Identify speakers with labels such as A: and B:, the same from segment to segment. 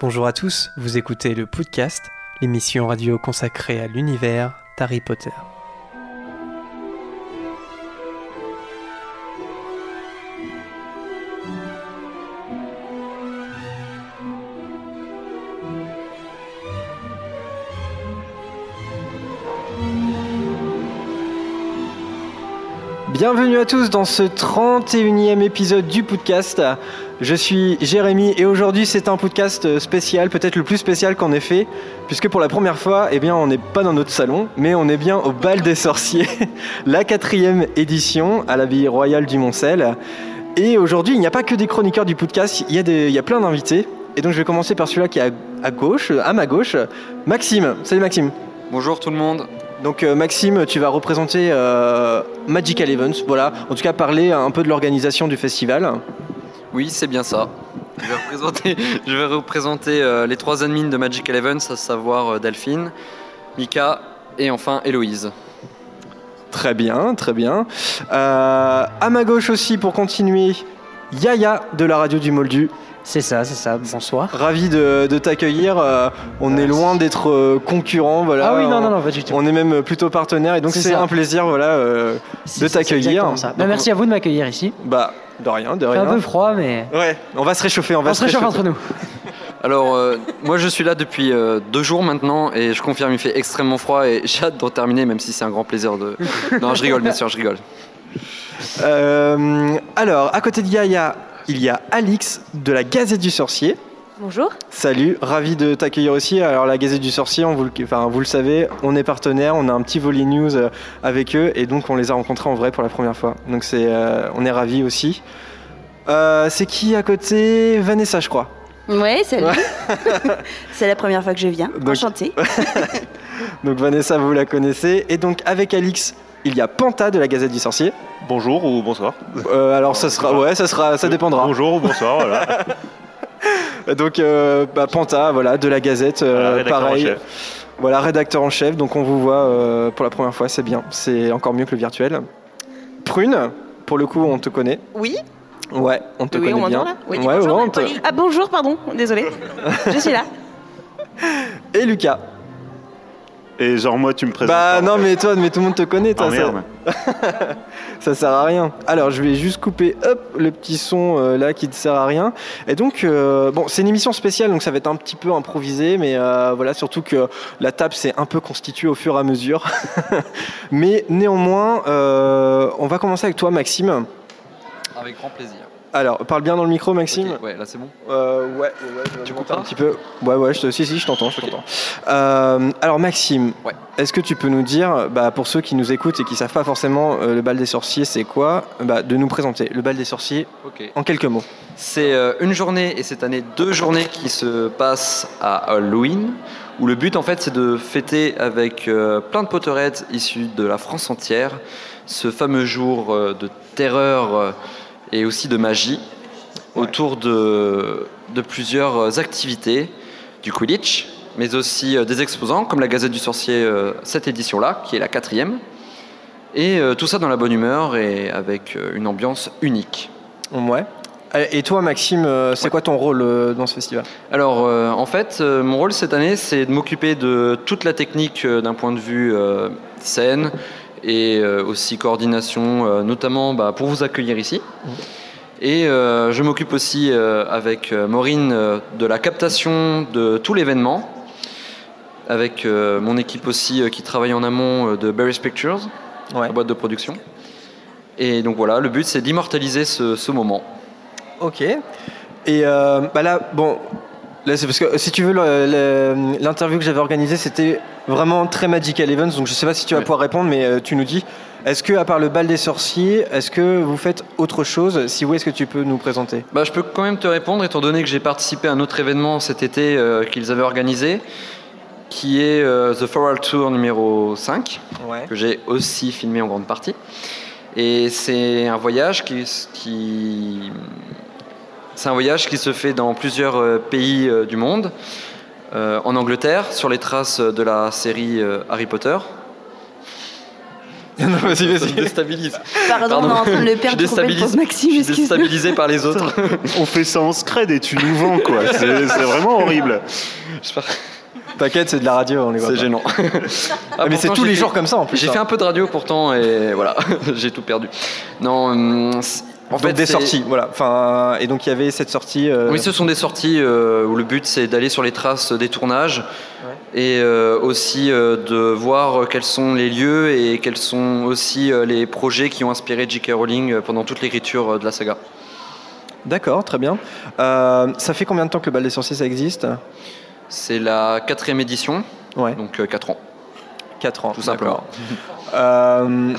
A: Bonjour à tous, vous écoutez le podcast, l'émission radio consacrée à l'univers d'Harry Potter. Bienvenue à tous dans ce 31e épisode du podcast. Je suis Jérémy et aujourd'hui c'est un podcast spécial, peut-être le plus spécial qu'en ait fait, puisque pour la première fois, eh bien, on n'est pas dans notre salon, mais on est bien au Bal des Sorciers, la quatrième édition à l'abbaye royale du Montcel. Et aujourd'hui, il n'y a pas que des chroniqueurs du podcast, il y a, des, il y a plein d'invités. Et donc je vais commencer par celui-là qui est à, à gauche, à ma gauche, Maxime. Salut Maxime.
B: Bonjour tout le monde.
A: Donc euh, Maxime, tu vas représenter euh, Magical Events, voilà, en tout cas parler un peu de l'organisation du festival.
B: Oui, c'est bien ça. Je vais représenter, je vais représenter euh, les trois admins de Magical Events, à savoir euh, Delphine, Mika et enfin Héloïse.
A: Très bien, très bien. Euh, à ma gauche aussi, pour continuer, Yaya de la radio du Moldu.
C: C'est ça, c'est ça. Bonsoir.
A: Ravi de, de t'accueillir. Euh, on est loin d'être euh, concurrents, voilà.
C: ah oui, non,
A: On-
C: non, non, pas du tout.
A: On est même plutôt partenaires et donc
C: C'est
A: un plaisir, voilà, euh, de t'accueillir.
C: exactement ça. Bah, merci à vous de m'accueillir ici.
A: Bah, de rien, de
C: C'est un
A: rien.
C: peu froid, mais
A: Ouais, on va se réchauffer, on va
C: on se réchauffe entre nous.
B: Alors, euh, moi je suis là depuis euh, deux jours maintenant et je confirme, il fait extrêmement froid et j'ai hâte d'en terminer, même si c'est un grand plaisir de. Non, je rigole, bien sûr, je rigole.
A: Euh, alors, à côté de Yaya, il y a Alix de la Gazette du Sorcier.
D: Bonjour.
A: Salut, ravi de t'accueillir aussi. Alors la Gazette du Sorcier, on vous, le, enfin, vous le savez, on est partenaire, on a un petit volet news euh, avec eux et donc on les a rencontrés en vrai pour la première fois. Donc c'est, euh, on est ravis aussi. Euh, c'est qui à côté? Vanessa, je crois.
D: Ouais, salut. c'est la première fois que je viens.
A: Donc-
D: Enchantée.
A: Donc Vanessa, vous la connaissez. Et donc avec Alix, il y a Panta de la Gazette du Sorcier.
E: Bonjour ou bonsoir.
A: Euh, alors ça sera, ouais, ça sera, ça dépendra.
E: Bonjour ou bonsoir, voilà.
A: Donc euh, bah, Panta, voilà, de la Gazette, euh,
E: Voilà, rédacteur en
A: pareil.
E: chef.
A: Voilà, rédacteur en chef. Donc on vous voit euh, pour la première fois, c'est bien. C'est encore mieux que le virtuel. Prune, pour le coup, on te connaît.
D: Oui.
A: Ouais, on te
D: Oui, on
A: connaît bien.
D: m'entend là Oui,
A: ouais,
D: bonjour,
A: ouais, on te-.
D: Ah bonjour, pardon. Désolée. je suis là.
A: Et Lucas.
E: Et genre moi tu me présentes.
A: Bah non, mais toi, mais tout le monde te connaît, toi.
E: Ah
A: ça- ça sert à rien. Alors, je vais juste couper hop le petit son euh, là qui ne sert à rien. Et donc, euh, bon, c'est une émission spéciale, donc ça va être un petit peu improvisé, mais euh, voilà, surtout que la table s'est un peu constituée au fur et à mesure. mais néanmoins, euh, on va commencer avec toi, Maxime.
B: Avec grand plaisir.
A: Alors, parle bien dans le micro, Maxime.
B: Ok, ouais, là c'est bon.
A: Euh, ouais, ouais,
B: Tu
A: un petit peu. Ouais, ouais, je te, si, si, je t'entends, je t'entends. Euh, alors, Maxime,
B: Ouais.
A: est-ce que tu peux nous dire, bah, pour ceux qui nous écoutent et qui savent pas forcément euh, le bal des sorciers, c'est quoi, bah, de nous présenter le bal des sorciers en quelques mots.
B: C'est euh, une journée et cette année deux journées qui se passent à Halloween, où le but en fait c'est de fêter avec plein de Potterheads issus de la France entière ce fameux jour de terreur et aussi de magie autour de, de plusieurs activités, du Quidditch, mais aussi euh, des exposants comme la Gazette du Sorcier, euh, cette édition-là, qui est la quatrième, et euh, tout ça dans la bonne humeur et avec euh, une ambiance unique.
A: Ouais. Et toi, Maxime, euh, c'est quoi ton rôle euh, dans ce festival?
B: Alors, euh, en fait, euh, mon rôle cette année, c'est de m'occuper de toute la technique euh, d'un point de vue euh, scène et euh, aussi coordination, euh, notamment bah, pour vous accueillir ici. Et euh, je m'occupe aussi avec Maureen de la captation de tout l'événement, avec mon équipe aussi qui travaille en amont de Barry's Pictures,
A: Ouais.
B: la boîte de production. Et donc voilà, le but c'est d'immortaliser ce, ce moment.
A: Ok. Et euh, bah là, bon, là c'est parce que si tu veux, l'interview que j'avais organisée, c'était vraiment très Magical Events, donc je sais pas si tu vas
B: Ouais.
A: pouvoir répondre, mais euh, tu nous dis, est-ce que à part le bal des sorciers, est-ce que vous faites autre chose? Si oui, est-ce que tu peux nous présenter?
B: Bah, je peux quand même te répondre, étant donné que j'ai participé à un autre événement cet été euh, qu'ils avaient organisé, qui est euh, The Floral Tour numéro 5,
A: Ouais.
B: que j'ai aussi filmé en grande partie. Et c'est un voyage qui, qui- c'est un voyage qui se fait dans plusieurs euh, pays euh, du monde. Euh, en Angleterre, sur les traces de la série Harry Potter.
A: Non, vas-y, vas-y.
B: déstabilise.
D: Pardon, on est en train de le perdre pauvre Maxime,
B: je suis déstabilisé par les autres.
E: On fait ça en scred et tu nous vends, quoi. C'est vraiment horrible.
B: J'espère-
A: T'inquiète, c'est de la radio, on les voit
B: C'est gênant.
A: Ah, mais c'est tous les
B: fait-
A: jours comme ça en plus.
B: J'ai
A: hein.
B: fait un peu de radio pourtant et voilà, j'ai tout perdu. Non, hum, en
A: Donc
B: fait,
A: des sorties, voilà. Enfin, et donc il y avait cette sortie. euh,
B: Oui, ce sont des sorties euh, où le but c'est d'aller sur les traces des tournages et euh, aussi euh, de voir quels sont les lieux et quels sont aussi les projets qui ont inspiré J.K. Rowling pendant toute l'écriture de la saga.
A: D'accord, très bien. Ça fait combien de temps que le bal des sorciers ça existe?
B: C'est la quatrième édition,
A: Ouais,
B: donc 4 ans.
A: 4 ans.
B: Tout simplement.
A: Euh,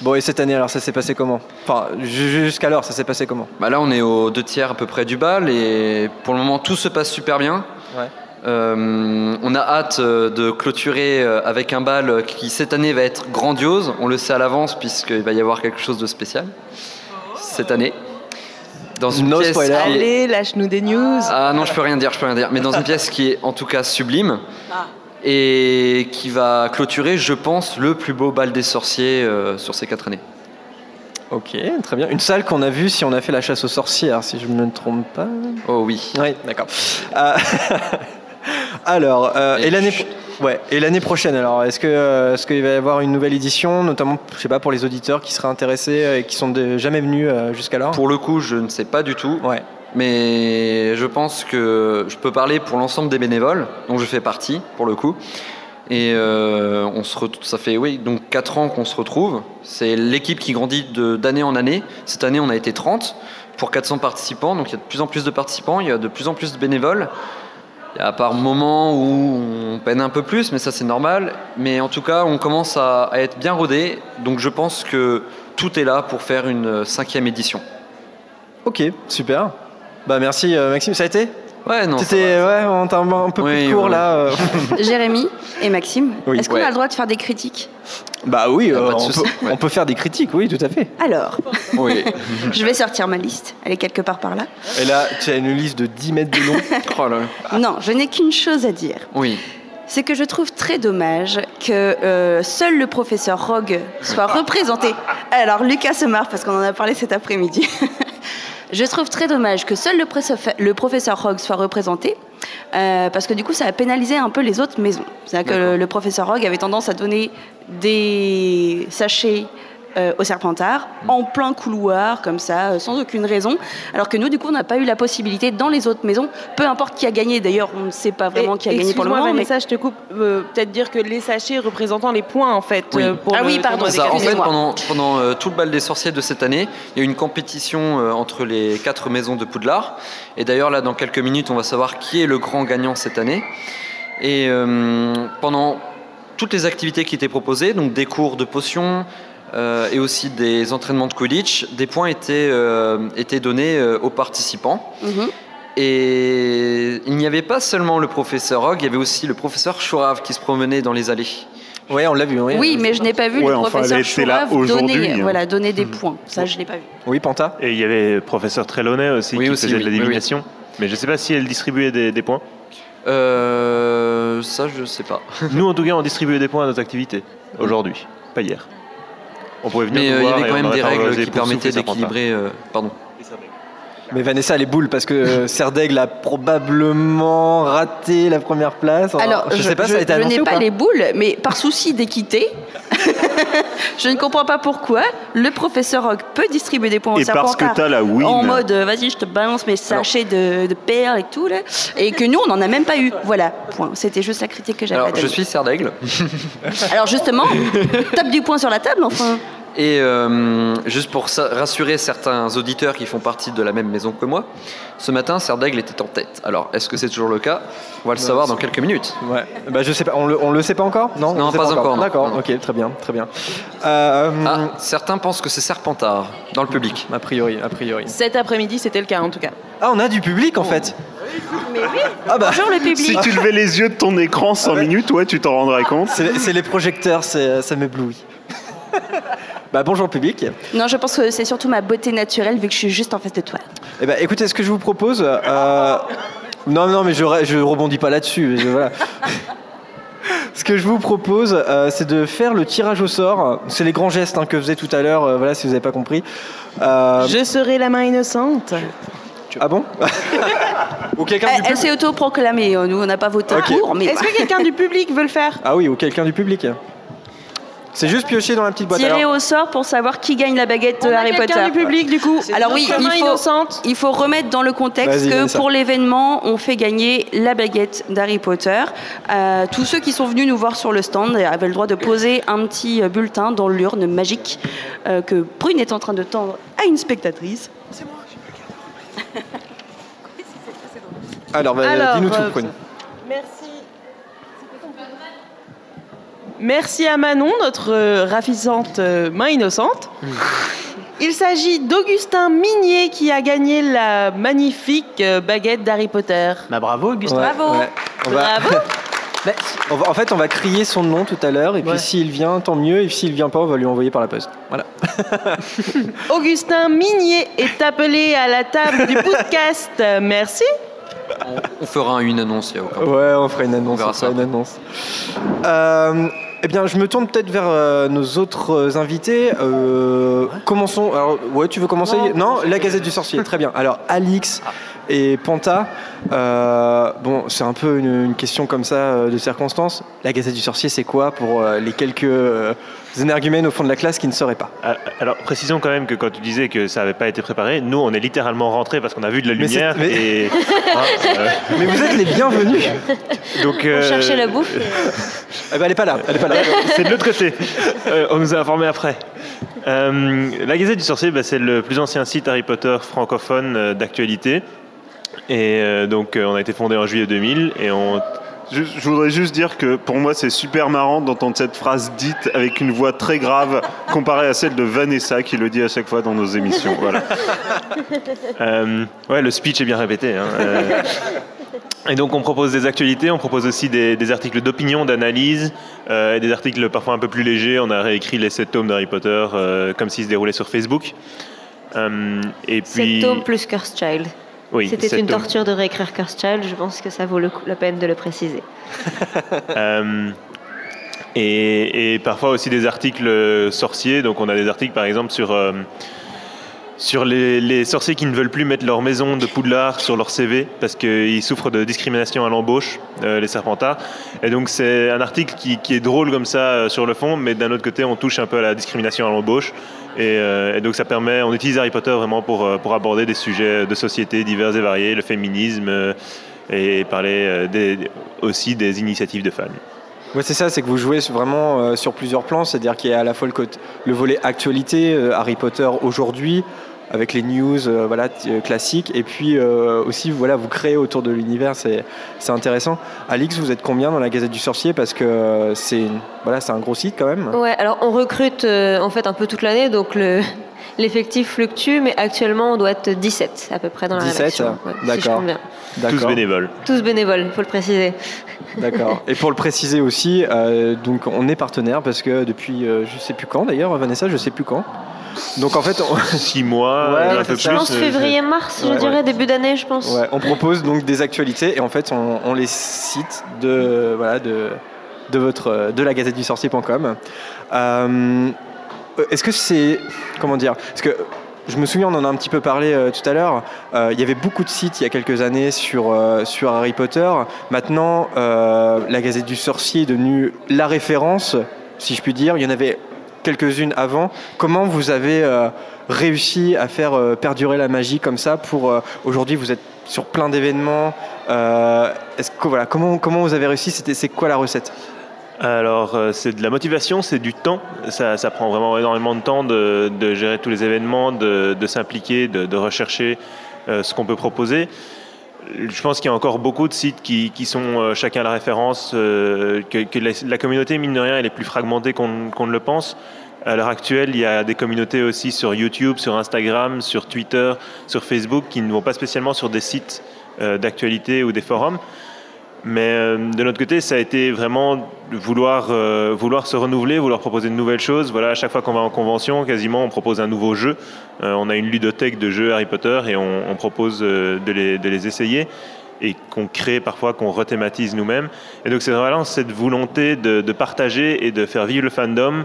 A: bon, et cette année alors ça s'est passé comment Enfin, ju- jusqu'alors ça s'est passé comment
B: Bah là, on est aux deux tiers à peu près du bal et pour le moment, tout se passe super bien.
A: Ouais.
B: Euh, on a hâte euh, de clôturer euh, avec un bal qui cette année va être grandiose. On le sait à l'avance puisqu'il va y avoir quelque chose de spécial cette année. Dans une
A: No
B: pièce
A: spoiler.
B: qui
F: Allez, lâche-nous des news.
B: Ah non, je peux rien dire, je peux rien dire. Mais dans une pièce qui est en tout cas sublime
F: Ah.
B: Et qui va clôturer, je pense, le plus beau bal des sorciers euh, sur ces quatre années.
A: Ok, très bien. Une salle qu'on a vue si on a fait la chasse aux sorcières, si je ne me trompe pas.
B: Oh oui.
A: Oui, d'accord. Euh, alors, euh, et,
B: Et
A: l'année,
B: chut.
A: ouais, et l'année prochaine, alors, est-ce que, est-ce qu'il va y avoir une nouvelle édition, notamment, je sais pas, pour les auditeurs qui seraient intéressés et qui sont de- jamais venus jusqu'alors?
B: Pour le coup, je ne sais pas du tout.
A: Ouais.
B: Mais je pense que je peux parler pour l'ensemble des bénévoles, dont je fais partie, pour le coup. Et euh, on se ça fait oui, donc 4 ans qu'on se retrouve. C'est l'équipe qui grandit d'année en année. Cette année, on a été 30 pour 400 participants. Donc il y a de plus en plus de participants, il y a de plus en plus de bénévoles. Il y a par moments où on peine un peu plus, mais ça c'est normal. Mais en tout cas, on commence à, à être bien rodé. Donc je pense que tout est là pour faire une cinquième édition.
A: Ok, super. Bah merci euh, Maxime, ça a été
B: Ouais, non. ça
A: C'était
B: va.
A: ouais, on t'a un, un peu plus
B: Oui, oui.
A: là. euh.
D: Jérémy et Maxime,
A: Oui.
D: est-ce qu'on
B: Ouais.
D: a le droit de faire des critiques?
A: Bah oui, euh, on, peut,
B: ouais.
A: on peut faire des critiques, oui, tout à fait.
D: Alors,
B: Oui.
D: je vais sortir ma liste. Elle est quelque part par là.
A: Et là, tu as une liste de 10 mètres de long.
B: Oh là.
D: Non, je n'ai qu'une chose à dire.
B: Oui.
D: C'est que je trouve très dommage que euh, seul le professeur Rogue soit représenté. Alors, Lucas se marre parce qu'on en a parlé cet après-midi. Je trouve très dommage que seul le, professeur Rogue soit représenté. euh, parce que du coup, ça a pénalisé un peu les autres maisons. C'est-à-dire que le, le professeur Rogue avait tendance à donner des sachets euh, au Serpentard en plein couloir, comme ça, euh, sans aucune raison. Alors que nous, du coup, on n'a pas eu la possibilité dans les autres maisons, peu importe qui a gagné. D'ailleurs, on ne sait pas vraiment
F: Et-
D: qui a gagné pour le
F: excuse-moi,
D: moment. mais-
F: Vanessa, je te coupe. euh, Peut-être dire que les sachets représentant les points, en fait.
B: Oui.
F: euh, pour
D: Ah
F: le
D: oui, pardon,
B: Ça, en fait, pendant, pendant euh, tout le bal des sorciers de cette année, il y a eu une compétition euh, entre les quatre maisons de Poudlard. Et d'ailleurs, là, dans quelques minutes, on va savoir qui est le grand gagnant cette année. Et euh, pendant toutes les activités qui étaient proposées, donc des cours de potions euh, et aussi des entraînements de Quidditch, des points étaient, euh, étaient donnés euh, aux participants.
D: Mhm.
B: Et il n'y avait pas seulement le professeur Rogue, il y avait aussi le professeur Chourave qui se promenait dans les allées.
A: Ouais, on l'a vu. Oui,
D: Oui, mais je n'ai pas vu
E: Ouais,
D: le
E: enfin,
D: professeur
E: là
D: donner,
E: hein.
D: voilà, donner des points. Ça, je l'ai pas vu.
A: Oui, Panta.
E: Et il y avait le professeur Trelawney aussi
B: Oui,
E: qui
B: aussi,
E: faisait
B: oui,
E: de la
B: oui, oui.
E: divination. Mais je sais pas si elle distribuait des, des points.
B: Euh, ça, je sais pas.
E: Nous, en tout cas, on distribuait des points à notre activité aujourd'hui, pas hier. On pouvait venir
B: Mais euh, il y avait quand même des règles qui permettaient d'équilibrer. euh, pardon.
A: Mais Vanessa, les boules, parce que euh, Serdaigle a probablement raté la première place.
D: Alors,
A: je, sais pas,
D: je,
A: ça a été
D: je n'ai pas,
A: pas
D: les boules, mais par souci d'équité, je ne comprends pas pourquoi le professeur Rogue peut distribuer des points au
E: Et parce que t'as la win.
D: en mode euh, vas-y, je te balance mes sachets de, de perles et tout, là, et que nous, on n'en a même pas eu. Voilà, point. C'était juste la critique que j'avais à
B: Alors, je suis Serdaigle.
D: Alors, justement, tape du poing sur la table, enfin.
B: Et euh, juste pour rassurer certains auditeurs qui font partie de la même maison que moi, ce matin, Serdaigle était en tête. Alors, est-ce que c'est toujours le cas? On va le savoir dans quelques minutes.
A: Ouais. Bah, je sais pas. On le, on le sait pas encore? Non.
B: Non, pas encore.
A: D'accord. Ok, très bien, très bien. Euh,
B: Ah, certains pensent que c'est Serpentard dans le public.
A: A priori, a priori.
F: Cet après-midi, c'était le cas, en tout cas.
A: Ah, on a du public en fait.
D: Mais oui,
A: Ah bah.
D: bonjour le public.
E: Si tu levais les yeux de ton écran 100 minutes, ouais, tu t'en rendrais compte.
A: C'est c'est les projecteurs, c'est- ça m'éblouit. Bah bonjour public.
D: Non, je pense que c'est surtout ma beauté naturelle vu que je suis juste en face de toi.
A: Eh ben, écoutez, ce que je vous propose. euh, non, non, mais je, je rebondis pas là-dessus. voilà. Ce que je vous propose, euh, c'est de faire le tirage au sort. C'est les grands gestes hein, que faisait tout à l'heure. euh, voilà, si vous n'avez pas compris. Euh,
F: Je serai la main innocente.
A: Ah bon Ou quelqu'un
D: Elle, elle s'est autoproclamée. Nous, on n'a pas voté
A: Ok.
D: pour, mais
F: Est-ce que quelqu'un du public veut le faire?
A: Ah oui, ou quelqu'un du public. C'est juste piocher dans la petite boîte.
D: tirer
A: Alors,
D: au sort pour savoir qui gagne la baguette de Harry Potter.
F: du public du coup.
D: Alors oui, il faut-
F: innocente.
D: Il faut remettre dans le contexte que pour l'événement, on fait gagner la baguette d'Harry Potter. Euh, tous ceux qui sont venus nous voir sur le stand avaient le droit de poser un petit euh, bulletin dans l'urne magique euh, que Prune est en train de tendre à une spectatrice.
A: alors, bah,
F: Alors,
A: dis-nous tout, Prune.
F: Merci. Merci à Manon, notre euh, ravissante euh, main innocente. Il s'agit d'Augustin Minier qui a gagné la magnifique euh, baguette d'Harry Potter.
C: Bah bravo, Augustin.
A: Ouais,
D: Bravo.
A: ouais. On va-
F: Bravo.
C: Bah,
A: on va- en fait, on va crier son nom tout à l'heure, et puis
C: Ouais.
A: s'il vient, tant mieux, et s'il vient pas, on va lui envoyer par la poste. Voilà.
F: Augustin Minier est appelé à la table du podcast. Merci.
B: On, on fera une annonce, il y a aucun
A: Ouais, on fera une annonce.
B: On verra
A: fera
B: ça.
A: une annonce. Euh, eh bien, je me tourne peut-être vers euh, nos autres euh, invités. Euh, Commençons. Alors, ouais, tu veux commencer? Non, la Gazette du Sorcier. Très bien. Alors, Alix et Panta. euh, bon, c'est un peu une, une question comme ça euh, de circonstance. La Gazette du Sorcier, c'est quoi pour euh, les quelques euh, énergumènes au fond de la classe qui ne sauraient pas
E: Ah, Alors, précisons quand même que quand tu disais que ça n'avait pas été préparé, nous, on est littéralement rentrés parce qu'on a vu de la lumière.
A: mais-
E: Et, hein, euh,
A: Mais vous êtes les bienvenus.
E: donc, euh,
G: chercher la bouffe.
A: Eh ben, elle est pas là. Elle est pas là.
E: C'est de l'autre côté. Euh, on nous a informé après. Euh, la Gazette du Sorcier, bah, c'est le plus ancien site Harry Potter francophone euh, d'actualité. Et euh, donc, euh, on a été fondé en juillet 2000 et on
H: Je, je voudrais juste dire que pour moi, c'est super marrant d'entendre cette phrase dite avec une voix très grave comparée à celle de Vanessa qui le dit à chaque fois dans nos émissions. Voilà.
E: Euh, ouais, le speech est bien répété. hein, euh. Et donc on propose des actualités, on propose aussi des, des articles d'opinion, d'analyse, euh, et des articles parfois un peu plus légers. On a réécrit les sept tomes d'Harry Potter euh, comme s'ils se déroulaient sur Facebook. Euh, et puis,
G: Sept tomes plus Curse Child.
E: Oui,
G: C'était une torture de réécrire Curse Child, je pense que ça vaut le coup- la peine de le préciser.
E: Euh, et, et parfois aussi des articles sorciers. Donc on a des articles par exemple sur, euh, sur les, sorciers qui ne veulent plus mettre leur maison de Poudlard sur leur CV parce qu'ils souffrent de discrimination à l'embauche, euh, les Serpentards. Et donc c'est un article qui, est drôle comme ça euh, sur le fond, mais d'un autre côté on touche un peu à la discrimination à l'embauche. Et, euh, donc ça permet, on utilise Harry Potter vraiment pour, aborder des sujets de société divers et variés, le féminisme et parler aussi des initiatives de fans.
A: Ouais, c'est ça, c'est que vous jouez vraiment euh, sur plusieurs plans, c'est-à-dire qu'il y a à la fois le, le volet actualité, euh, Harry Potter aujourd'hui, avec les news euh, voilà, euh, classiques, et puis euh, aussi voilà, vous créez autour de l'univers, c'est c'est intéressant. Alix, vous êtes combien dans la Gazette du Sorcier? Parce que euh, c'est voilà, c'est un gros site quand même.
G: Ouais, alors on recrute euh, en fait un peu toute l'année, donc le- l'effectif fluctue, mais actuellement on doit être 17 à peu près dans la
A: 17,
G: rédaction. ouais, si je
A: d'accord.
G: bien.
E: Tous
A: D'accord.
E: bénévoles.
G: Tous bénévoles, il faut le préciser.
A: D'accord. Et pour le préciser aussi, euh, donc on est partenaire parce que depuis euh, je sais plus quand d'ailleurs, Vanessa, je sais plus quand. Donc en fait, on,
E: Six mois,
A: Ouais,
E: un
A: c'est
E: peu
A: ça.
E: plus.
G: Je pense
E: euh,
G: février-mars, je
A: Ouais.
G: dirais, début d'année, je pense.
A: Ouais, on propose donc des actualités et en fait on, on les cite de voilà de de votre de la gazette du sorcier.com. Euh, Est-ce que c'est comment dire Parce que je me souviens, on en a un petit peu parlé euh, tout à l'heure. euh, il y avait beaucoup de sites il y a quelques années sur euh, sur Harry Potter. Maintenant, euh, la Gazette du Sorcier est devenue la référence, si je puis dire. Il y en avait quelques-unes avant. Comment vous avez euh, réussi à faire euh, perdurer la magie comme ça pour euh, aujourd'hui vous êtes sur plein d'événements. euh, est-ce que voilà comment comment vous avez réussi C'était c'est quoi la recette?
E: Alors, c'est de la motivation, c'est du temps. Ça, ça prend vraiment énormément de temps de, de gérer tous les événements, de, de s'impliquer, de, de rechercher ce qu'on peut proposer. Je pense qu'il y a encore beaucoup de sites qui, sont euh, chacun la référence, euh, que, la, communauté, mine de rien, elle est plus fragmentée qu'on qu'on ne le pense. À l'heure actuelle, il y a des communautés aussi sur YouTube, sur Instagram, sur Twitter, sur Facebook, qui ne vont pas spécialement sur des sites euh, d'actualité ou des forums. Mais euh, de notre côté, ça a été vraiment vouloir, euh, vouloir se renouveler, vouloir proposer de nouvelles choses. Voilà, à chaque fois qu'on va en convention, quasiment, on propose un nouveau jeu. Euh, on a une ludothèque de jeux Harry Potter et on, propose de, les, essayer. et qu'on crée parfois, qu'on rethématise nous-mêmes. Et donc c'est vraiment cette volonté de, partager et de faire vivre le fandom.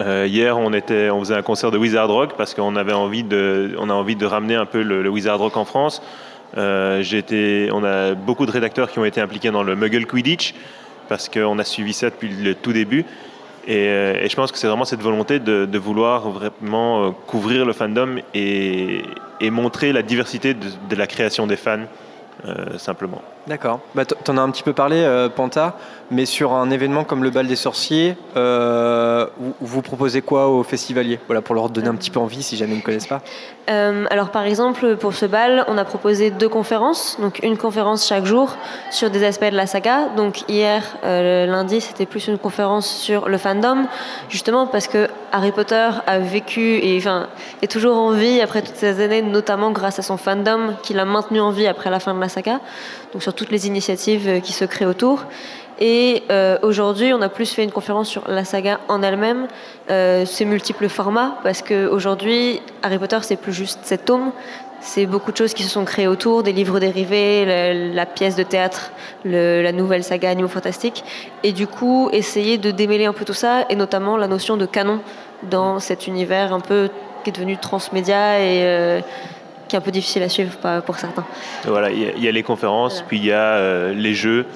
E: Hier, on, faisait un concert de Wizard Rock parce qu'on avait envie de, on a envie de ramener un peu le Wizard Rock en France. Euh, été- on a beaucoup de rédacteurs qui ont été impliqués dans le Muggle Quidditch parce qu'on a suivi ça depuis le tout début. Et, euh, je pense que c'est vraiment cette volonté de, vouloir vraiment euh, couvrir le fandom et, montrer la diversité de, de la création des fans, euh, simplement.
A: D'accord. Bah, t- T'en as un petit peu parlé, euh, Panta, mais sur un événement comme le bal des sorciers, euh, vous, proposez quoi aux festivaliers? Voilà, pour leur donner un petit peu envie si jamais ils ne connaissent pas.
G: Euh, alors par exemple pour ce bal, on a proposé deux conférences, donc une conférence chaque jour sur des aspects de la saga. Donc hier, lundi, c'était plus une conférence sur le fandom, justement parce que Harry Potter a vécu et est toujours en vie après toutes ces années, notamment grâce à son fandom qu'il a maintenu en vie après la fin de la saga. Donc toutes les initiatives euh, qui se créent autour. Et euh, aujourd'hui, on a plus fait une conférence sur la saga en elle-même, euh, ses multiples formats, parce qu'aujourd'hui, Harry Potter, c'est plus juste sept tomes, c'est beaucoup de choses qui se sont créées autour, des livres dérivés, la, pièce de théâtre, la nouvelle saga Animaux Fantastiques, et du coup, essayer de démêler un peu tout ça, et notamment la notion de canon dans cet univers un peu qui est devenu transmédia et euh, qui est un peu difficile à suivre pour certains.
E: Voilà, il y, a- y a les conférences,
G: Voilà.
E: puis il y a euh, les jeux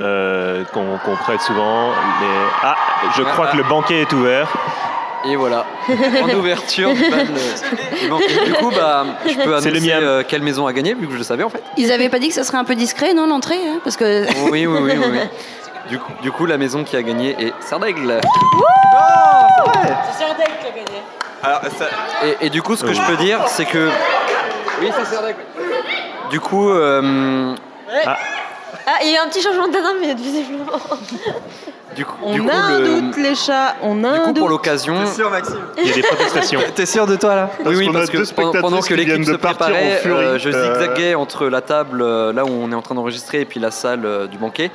E: euh, qu'on prête souvent. Les- Ah, je crois que le banquet est ouvert.
B: Et voilà, en ouverture euh, du banquet. Du coup, bah, je peux
E: C'est le
B: annoncer
E: miam.
B: euh, quelle maison a gagné, vu que je le savais en fait.
D: Ils avaient pas dit que ça serait un peu discret, non, l'entrée hein Parce que.
B: Oui, oui, oui, oui. oui. Du coup, du coup, la maison qui a gagné est Sardaigle. Et, et du coup, ce que je peux dire, c'est que. Oui, c'est Sardaigle. Du coup, euh,
G: Ah, il y a un petit changement de mais visiblement.
B: du coup,
F: On
B: du coup,
F: a un
B: le-
F: doute, les chats, on a
B: du
F: un
B: coup,
F: doute.
B: pour l'occasion,
A: Maxime
E: Il y a des protestations.
A: T'es sûr de toi là
B: oui, oui, parce que pendant, que
H: qui
B: l'équipe se préparait,
H: furie.
B: euh, je
H: Euh,
B: zigzaguais entre la table euh, là où on est en train d'enregistrer et puis la salle euh, du banquet.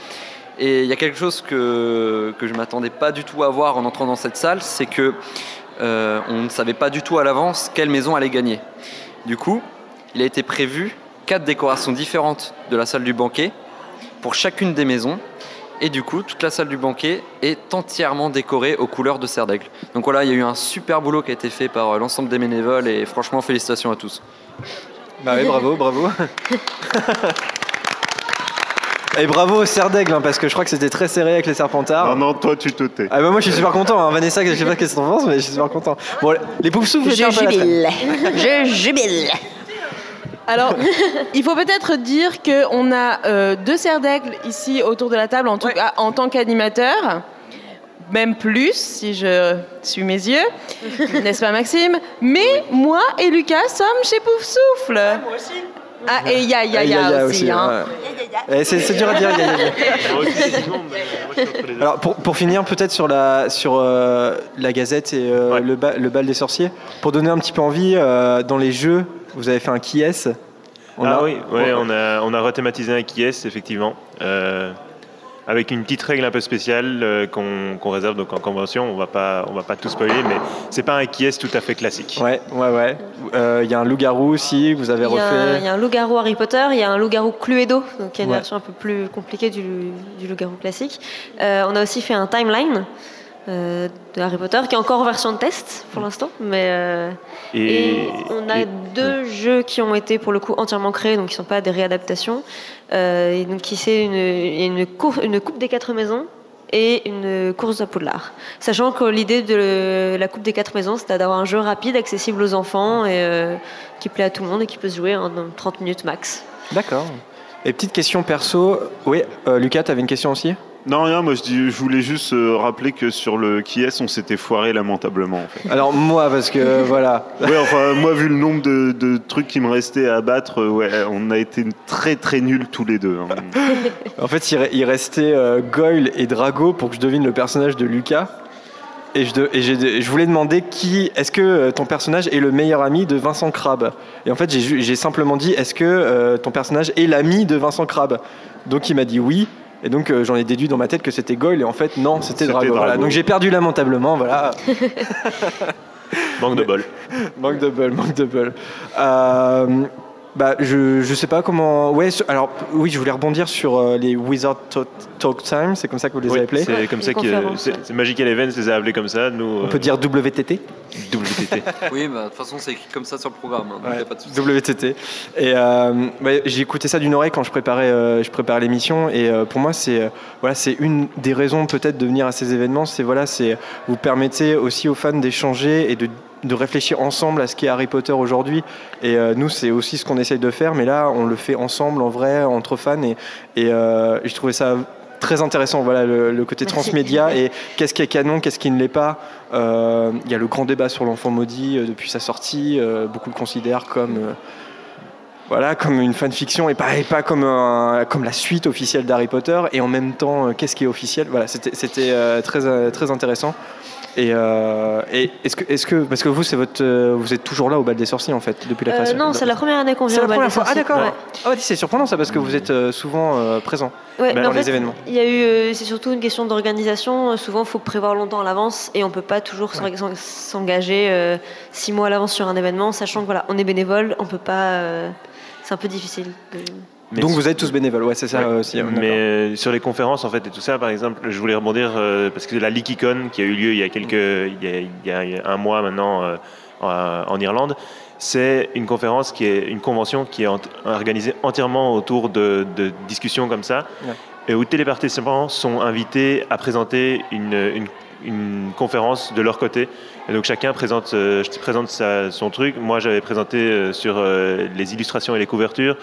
B: Et il y a quelque chose que, que je m'attendais pas du tout à voir en entrant dans cette salle, c'est que euh, on ne savait pas du tout à l'avance quelle maison allait gagner. Du coup, il a été prévu quatre décorations différentes de la salle du banquet pour chacune des maisons. Et du coup, toute la salle du banquet est entièrement décorée aux couleurs de Serre d'Aigle. Donc voilà, il y a eu un super boulot qui a été fait par euh, l'ensemble des bénévoles et franchement, félicitations à tous.
A: Bah oui, bravo, bravo. Et bravo au Serre d'Aigle, hein, parce que je crois que c'était très serré avec les Serpentards.
H: Non, non, toi, tu te tais.
A: Ah bah moi je suis super content, hein. Vanessa, je sais pas qu'est-ce que t'en penses, mais je suis super content. Bon, les poufs souffles,
D: Je jubile. Je jubile.
F: Alors, il faut peut-être dire qu'on a euh, deux serres d'aigle ici autour de la table, en tout cas en tant qu'animateur. Même plus, si je suis mes yeux, n'est-ce pas Maxime? Mais moi et Lucas sommes chez Pouf Souffle. moi aussi. Ah, et Ya Ya Ya aussi. hein.
A: ouais. Eh, c'est c'est dur à dire, ya, ya, ya. Alors pour, pour finir peut-être sur la sur euh, la Gazette et euh,
E: Ouais.
A: le, ba- le bal des sorciers, pour donner un petit peu envie, euh, dans les jeux, vous avez fait un qui est On
E: ah
A: a-
E: oui, ouais, on, a, on a rethématisé un qui est, effectivement. Euh, avec une petite règle un peu spéciale euh, qu'on qu'on réserve donc en convention. On va pas, on va pas tout spoiler, mais c'est pas un qui est tout à fait classique.
A: Ouais, ouais, ouais. Euh, Il y a un loup-garou aussi vous avez
G: Il y, a un, il
A: refait.
G: y a un loup-garou Harry Potter, il y a un loup-garou Cluedo, donc il y a une
A: Ouais.
G: version un peu plus compliquée du, du loup-garou classique. Euh, on a aussi fait un timeline euh, de Harry Potter, qui est encore en version de test pour l'instant, mais euh, et, on a
E: et-
G: deux jeux qui ont été pour le coup entièrement créés, donc qui ne sont pas des réadaptations. Euh, et donc qui c'est une, il y a une, cour- une coupe des quatre maisons et une course à Poudlard. Sachant que l'idée de la coupe des quatre maisons, c'était d'avoir un jeu rapide, accessible aux enfants et euh, qui plaît à tout le monde et qui peut se jouer en 30 minutes max.
A: D'accord. Et petite question perso. Oui, euh, Lucas, t'avais une question aussi?
H: Non, rien, moi je, dis, je voulais juste euh, rappeler que sur le qui est, on s'était foiré lamentablement en fait.
A: Alors moi, parce que voilà.
H: Ouais, enfin, moi, vu le nombre de, de trucs qui me restaient à battre, euh, ouais, on a été très très nuls tous les deux. hein.
A: En fait, il, re- il restait euh, Goyle et Drago pour que je devine le personnage de Lucas. Et je, de- et j'ai- je voulais demander qui. Est-ce que ton personnage est le meilleur ami de Vincent Crabbe Et en fait, j'ai simplement dit est-ce que euh, ton personnage est l'ami de Vincent Crabbe Donc il m'a dit oui. Et donc euh, j'en ai déduit dans ma tête que c'était Goyle et en fait non, c'était
H: C'était
A: Drago. Voilà.
H: Drago.
A: Donc j'ai perdu lamentablement. Voilà.
E: Manque de bol.
A: manque de bol, manque de bol. Euh, Bah, je, je sais pas comment. Ouais, sur- alors oui, je voulais rebondir sur euh, les Wizard Talk, Talk Time, c'est comme ça que vous les
E: Oui,
A: avez appelés.
E: c'est comme
G: Les
E: ça que
G: ouais.
E: Magical Events les a appelés comme ça. Nous,
A: On peut dire WTT
E: WTT.
B: Oui, bah, de toute façon, c'est écrit comme ça sur le programme. hein, donc
A: Ouais,
B: y a pas de souci.
A: WTT. Et euh, j'ai écouté ça d'une oreille quand je préparais, euh, je préparais l'émission. Et euh, pour moi, c'est euh, voilà, c'est une des raisons peut-être de venir à ces événements. C'est voilà, c'est vous permettez aussi aux fans d'échanger et de de réfléchir ensemble à ce qu'est Harry Potter aujourd'hui. Et euh, nous, c'est aussi ce qu'on essaye de faire. Mais là, on le fait ensemble, en vrai, entre fans. Et, et, euh, je trouvais ça très intéressant. Voilà, le, le côté
G: Merci.
A: transmédia et qu'est-ce qui est canon, qu'est-ce qui ne l'est pas. Euh, Il y a le grand débat sur l'enfant maudit euh, depuis sa sortie. Beaucoup le considèrent comme voilà, comme une fanfiction et pas, et pas comme, un- comme la suite officielle d'Harry Potter. Et en même temps, qu'est-ce qui est officiel? Voilà, c'était c'était, euh, très, très intéressant. Et, euh, et est-ce que, parce que vous, c'est votre, euh, vous êtes toujours là au bal des sorciers en fait depuis la
G: Euh,
A: création.
G: non, c'est la première année qu'on
A: C'est
G: vient
A: la
G: au bal
A: première
G: des
A: fois. Ah d'accord.
G: Ouais.
A: Ah ouais, c'est surprenant ça parce que vous êtes souvent euh, présent
G: Ouais,
A: Bah, dans les
G: fait,
A: événements.
G: Il y a eu, c'est surtout une question d'organisation. Souvent, il faut prévoir longtemps à l'avance et on peut pas toujours s'en- s'en- s'engager six mois à l'avance sur un événement, sachant que voilà, on est bénévole, on peut pas. c'est un peu difficile. de-
E: Mais
A: Donc vous êtes tous bénévoles, ouais, c'est ça
E: Ouais.
A: aussi. ouais,
E: Mais euh, sur les conférences en fait et tout ça, par exemple, je voulais rebondir euh, parce que la LeakyCon qui a eu lieu il y a quelques, il y a, il y un mois maintenant euh, en, en Irlande, c'est une conférence qui est une convention qui est organisée entièrement autour de, de discussions comme ça,
A: Ouais.
E: et où tous les participants sont invités à présenter une, une, une conférence de leur côté. Et donc chacun présente, euh, présente sa- son truc. Moi j'avais présenté euh, sur euh, les illustrations et les couvertures.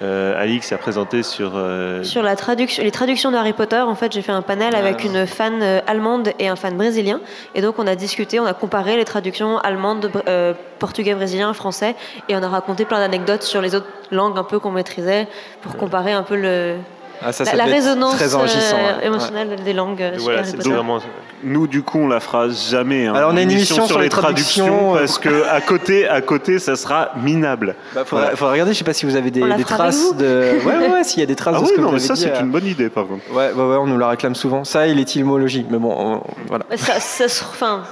E: Euh, Alix a présenté sur euh,
G: Sur la traduction, les traductions de Harry Potter, en fait, j'ai fait un panel avec une fan euh, allemande et un fan brésilien. Et donc, on a discuté, on a comparé les traductions allemandes, euh, portugais, brésilien, français. Et on a raconté plein d'anecdotes sur les autres langues un peu qu'on maîtrisait pour comparer un peu le,
A: Ah, ça,
G: la,
A: ça
G: résonance
A: très
G: euh,
A: ouais.
G: émotionnelle des langues euh,
E: voilà, vraiment.
H: Nous, du coup, on la fera jamais. hein,
A: Alors, on a une émission sur les traductions, euh,
H: parce que à côté, à côté, ça sera minable.
A: Bah, faudra, faudra regarder, je sais pas si vous avez des, traces de. Ouais, ouais, ouais, s'il y a des traces
H: Ah
A: de
H: oui,
A: ce que
H: non,
A: vous
H: mais ça,
A: dit,
H: c'est
A: euh,
H: une bonne idée, par contre.
A: Ouais, ouais, ouais, on nous la réclame souvent. Ça et l'étymologie, mais bon, on- voilà.
G: Ça, ça, se- enfin,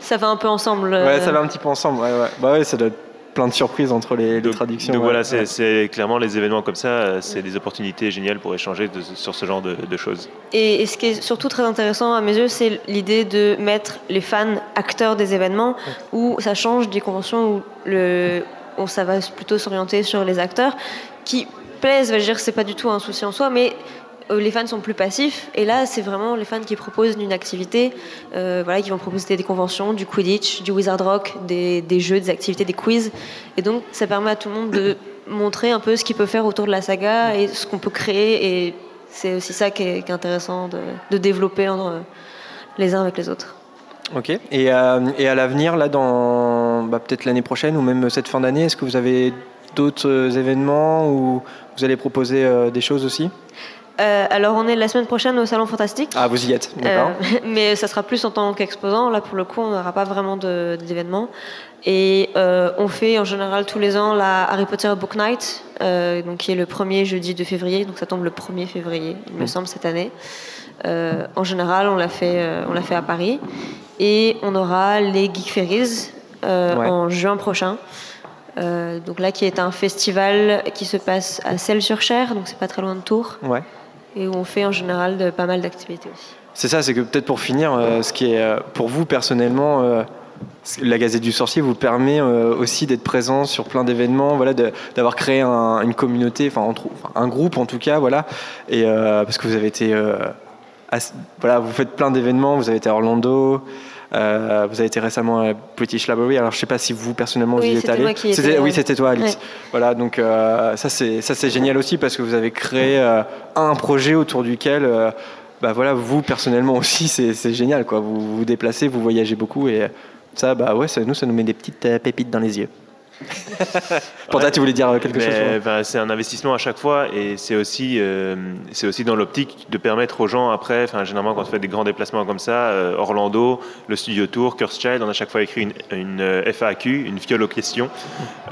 G: ça va un peu ensemble.
A: Ouais, ça va un petit peu ensemble. Ouais, ouais. Bah ouais, ça doit être plein de surprises entre les, les
E: Donc,
A: traductions.
E: donc
A: ouais.
E: voilà, c'est clairement les événements comme ça, euh, c'est des opportunités géniales pour échanger de- sur ce genre de, de choses.
G: Et, et ce qui est surtout très intéressant à mes yeux, c'est l'idée de mettre les fans acteurs des événements, où ça change des conventions où, le, où ça va plutôt s'orienter sur les acteurs, qui plaisent, je veux dire, c'est pas du tout un souci en soi, mais les fans sont plus passifs, et là, c'est vraiment les fans qui proposent une activité, euh, voilà, qui vont proposer des conventions, du Quidditch, du Wizard Rock, des, jeux, des activités, des quiz, et donc ça permet à tout le monde de montrer un peu ce qu'il peut faire autour de la saga et ce qu'on peut créer, et c'est aussi ça qui est, intéressant de, développer les uns avec les autres.
A: Ok. Et, euh, et à l'avenir, là, dans bah, peut-être l'année prochaine ou même cette fin d'année, est-ce que vous avez d'autres euh, événements où vous allez proposer euh, des choses aussi?
G: Euh, alors on est la semaine prochaine au Salon Fantastique.
A: Ah, vous y êtes, d'accord.
G: Euh, mais ça sera plus en tant qu'exposant. Là, pour le coup, on n'aura pas vraiment d'événements. Et euh, on fait en général tous les ans la Harry Potter Book Night, donc qui est le premier jeudi de février. Donc ça tombe le 1er février, il me semble, cette année. En général, on l'a fait, on l'a fait à Paris. Et on aura les Geek Ferries
A: Ouais.
G: en juin prochain. Donc là, qui est un festival qui se passe à Celles-sur-Cher, donc c'est pas très loin de Tours,
A: Ouais.
G: Et où on fait en général pas mal d'activités aussi.
A: C'est ça, c'est que peut-être pour finir, euh, ce qui est euh, pour vous personnellement, euh, la Gazette du Sorcier vous permet aussi d'être présent sur plein d'événements, voilà, d'avoir créé un- une communauté, enfin un groupe en tout cas, voilà, et parce que vous avez été, voilà, vous faites plein d'événements, vous avez été à Orlando. Euh, vous avez été récemment à British Library. Alors, je sais pas si vous personnellement vous y êtes allé.
G: étais,
A: oui, c'était toi, Alix.
G: Ouais.
A: Voilà, donc euh, ça c'est génial aussi parce que vous avez créé euh, un projet autour duquel, euh, bah voilà, vous personnellement aussi c'est c'est génial quoi. Vous vous déplacez, vous voyagez beaucoup et ça, bah ouais, ça, nous ça nous met des petites pépites dans les yeux. Panda,
E: Ouais.
A: tu voulais dire euh, quelque
E: Mais,
A: chose
E: ben, c'est un investissement à chaque fois et c'est aussi, euh, c'est aussi dans l'optique de permettre aux gens après, enfin, généralement quand on fait des grands déplacements comme ça, euh, Orlando, le Studio Tour, Curse Child, on a à chaque fois écrit une, une, euh, FAQ, une fiole aux questions,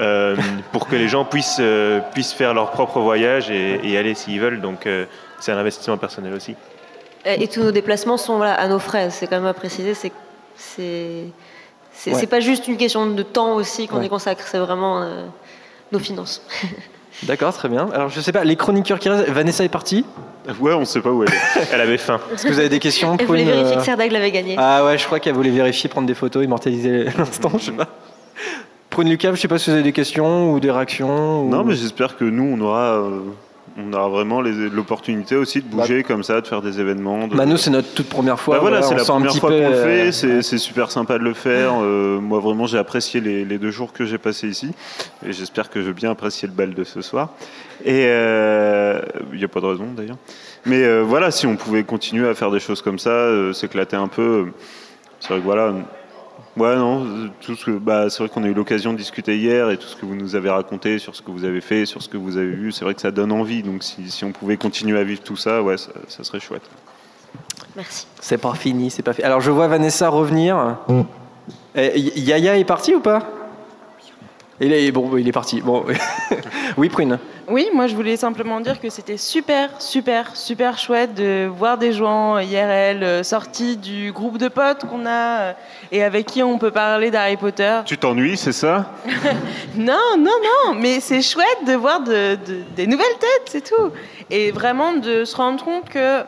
E: euh, pour que les gens puissent, euh, puissent faire leur propre voyage et, et aller s'ils veulent. Donc euh, c'est un investissement personnel aussi.
G: Et, et tous nos déplacements sont voilà, à nos frais. C'est quand même à préciser. C'est c'est
A: Ouais.
G: pas juste une question de temps aussi qu'on
A: Ouais.
G: y consacre. C'est vraiment euh, nos finances.
A: D'accord, très bien. Alors je sais pas, les chroniqueurs qui restent, Vanessa est partie?
H: Ouais, on sait pas où elle est.
E: Elle avait faim.
A: Est-ce que vous avez des questions
G: Elle voulait
A: Prune,
G: vérifier
A: euh,
G: que Serdag l'avait gagné.
A: Ah ouais, je crois qu'elle voulait vérifier, prendre des photos, immortaliser l'instant, je sais pas. Prune Lucas, je sais pas si vous avez des questions ou des réactions. ou-
H: Non, mais j'espère que nous, on aura, euh, on aura vraiment l'opportunité aussi de bouger comme ça, de faire des événements. De...
A: Bah, nous, c'est notre toute première fois.
H: Bah voilà,
A: voilà,
H: c'est la première fois qu'on le
A: euh,
H: fait, c'est c'est super sympa de le faire. Euh, moi vraiment j'ai apprécié les, les deux jours que j'ai passés ici et j'espère que je vais bien apprécier le bal de ce soir. Et il n'y a pas de raison d'ailleurs. Mais euh, voilà, si on pouvait continuer à faire des choses comme ça, euh, s'éclater un peu, euh, c'est vrai que voilà. Ouais, non, tout ce que, bah, c'est vrai qu'on a eu l'occasion de discuter hier et tout ce que vous nous avez raconté sur ce que vous avez fait, sur ce que vous avez vu, c'est vrai que ça donne envie. Donc si, si on pouvait continuer à vivre tout ça, ouais, ça, ça serait chouette.
G: Merci.
A: C'est pas fini, c'est pas fini. Alors je vois Vanessa revenir. Eh, Y- Yaya est parti ou pas? Il est, bon, il est parti. Bon, oui, Prune.
F: Oui, moi je voulais simplement dire que c'était super, super, super chouette de voir des gens IRL euh, sortis du groupe de potes qu'on a euh, et avec qui on peut parler d'Harry Potter.
H: Tu t'ennuies, c'est ça?
F: Non, non, non, mais c'est chouette de voir de- de- des nouvelles têtes, c'est tout. Et vraiment de se rendre compte que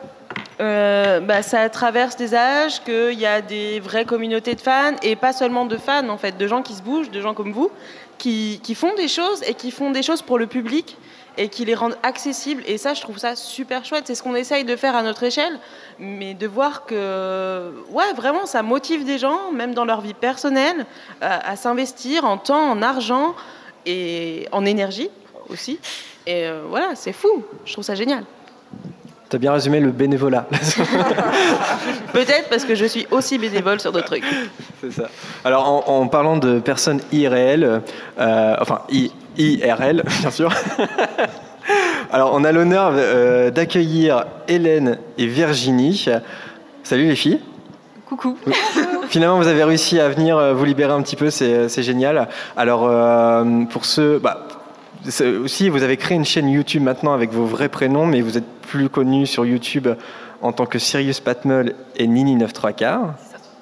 F: euh, bah, ça traverse des âges, qu'il y a des vraies communautés de fans, et pas seulement de fans, en fait, de gens qui se bougent, de gens comme vous, qui, font des choses et qui font des choses pour le public et qui les rendent accessibles. Et ça, je trouve ça super chouette. C'est ce qu'on essaye de faire à notre échelle, mais de voir que, ouais, vraiment, ça motive des gens, même dans leur vie personnelle, à, à s'investir en temps, en argent et en énergie aussi. Et euh, voilà, c'est fou. Je trouve ça génial.
A: T'as bien résumé le bénévolat.
F: Peut-être parce que je suis aussi bénévole sur d'autres trucs.
A: C'est ça. Alors, en, en parlant de personnes irréelles, euh, enfin I- IRL, bien sûr. Alors, on a l'honneur euh, d'accueillir Hélène et Virginie. Salut les filles.
I: Coucou.
A: Finalement, vous avez réussi à venir euh, vous libérer un petit peu, c'est génial. Alors, euh, pour ceux. Bah, aussi, vous avez créé une chaîne YouTube maintenant avec vos vrais prénoms, mais vous êtes plus connu sur YouTube en tant que Sirius Patmel et Nini 93 quarts.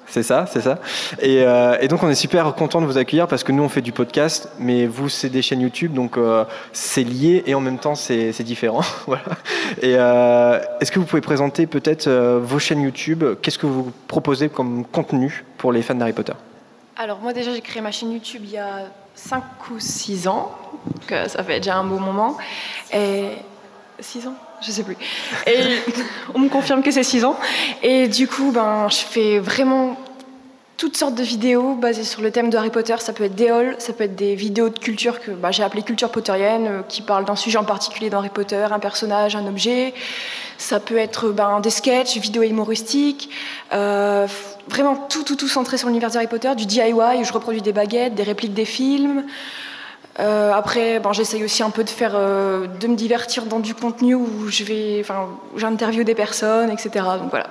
A: C'est ça, c'est ça. Et, euh, et donc on est super content de vous accueillir parce que nous on fait du podcast, mais vous c'est des chaînes YouTube, donc euh, c'est lié et en même temps c'est différent. euh, est-ce que vous pouvez présenter peut-être euh, vos chaînes YouTube? Qu'est-ce que vous proposez comme contenu pour les fans d'Harry Potter?
I: Alors moi déjà j'ai créé ma chaîne YouTube il y a 5 ou 6 ans, donc euh, ça fait déjà un beau moment. Et 6 ans Je sais plus. Et on me confirme que c'est 6 ans. Et du coup, ben, je fais vraiment toutes sortes de vidéos basées sur le thème de Harry Potter. Ça peut être des hauls, ça peut être des vidéos de culture que bah, j'ai appelées culture potterienne, euh, qui parlent d'un sujet en particulier dans Harry Potter, un personnage, un objet. Ça peut être ben, des sketchs, vidéos humoristiques, euh, vraiment tout, tout, tout centré sur l'univers d'Harry Potter, du DIY où je reproduis des baguettes, des répliques des films. Euh, après, ben, j'essaye aussi un peu de faire, euh, de me divertir dans du contenu où je vais, enfin, j'interviewe des personnes, etc. Donc voilà.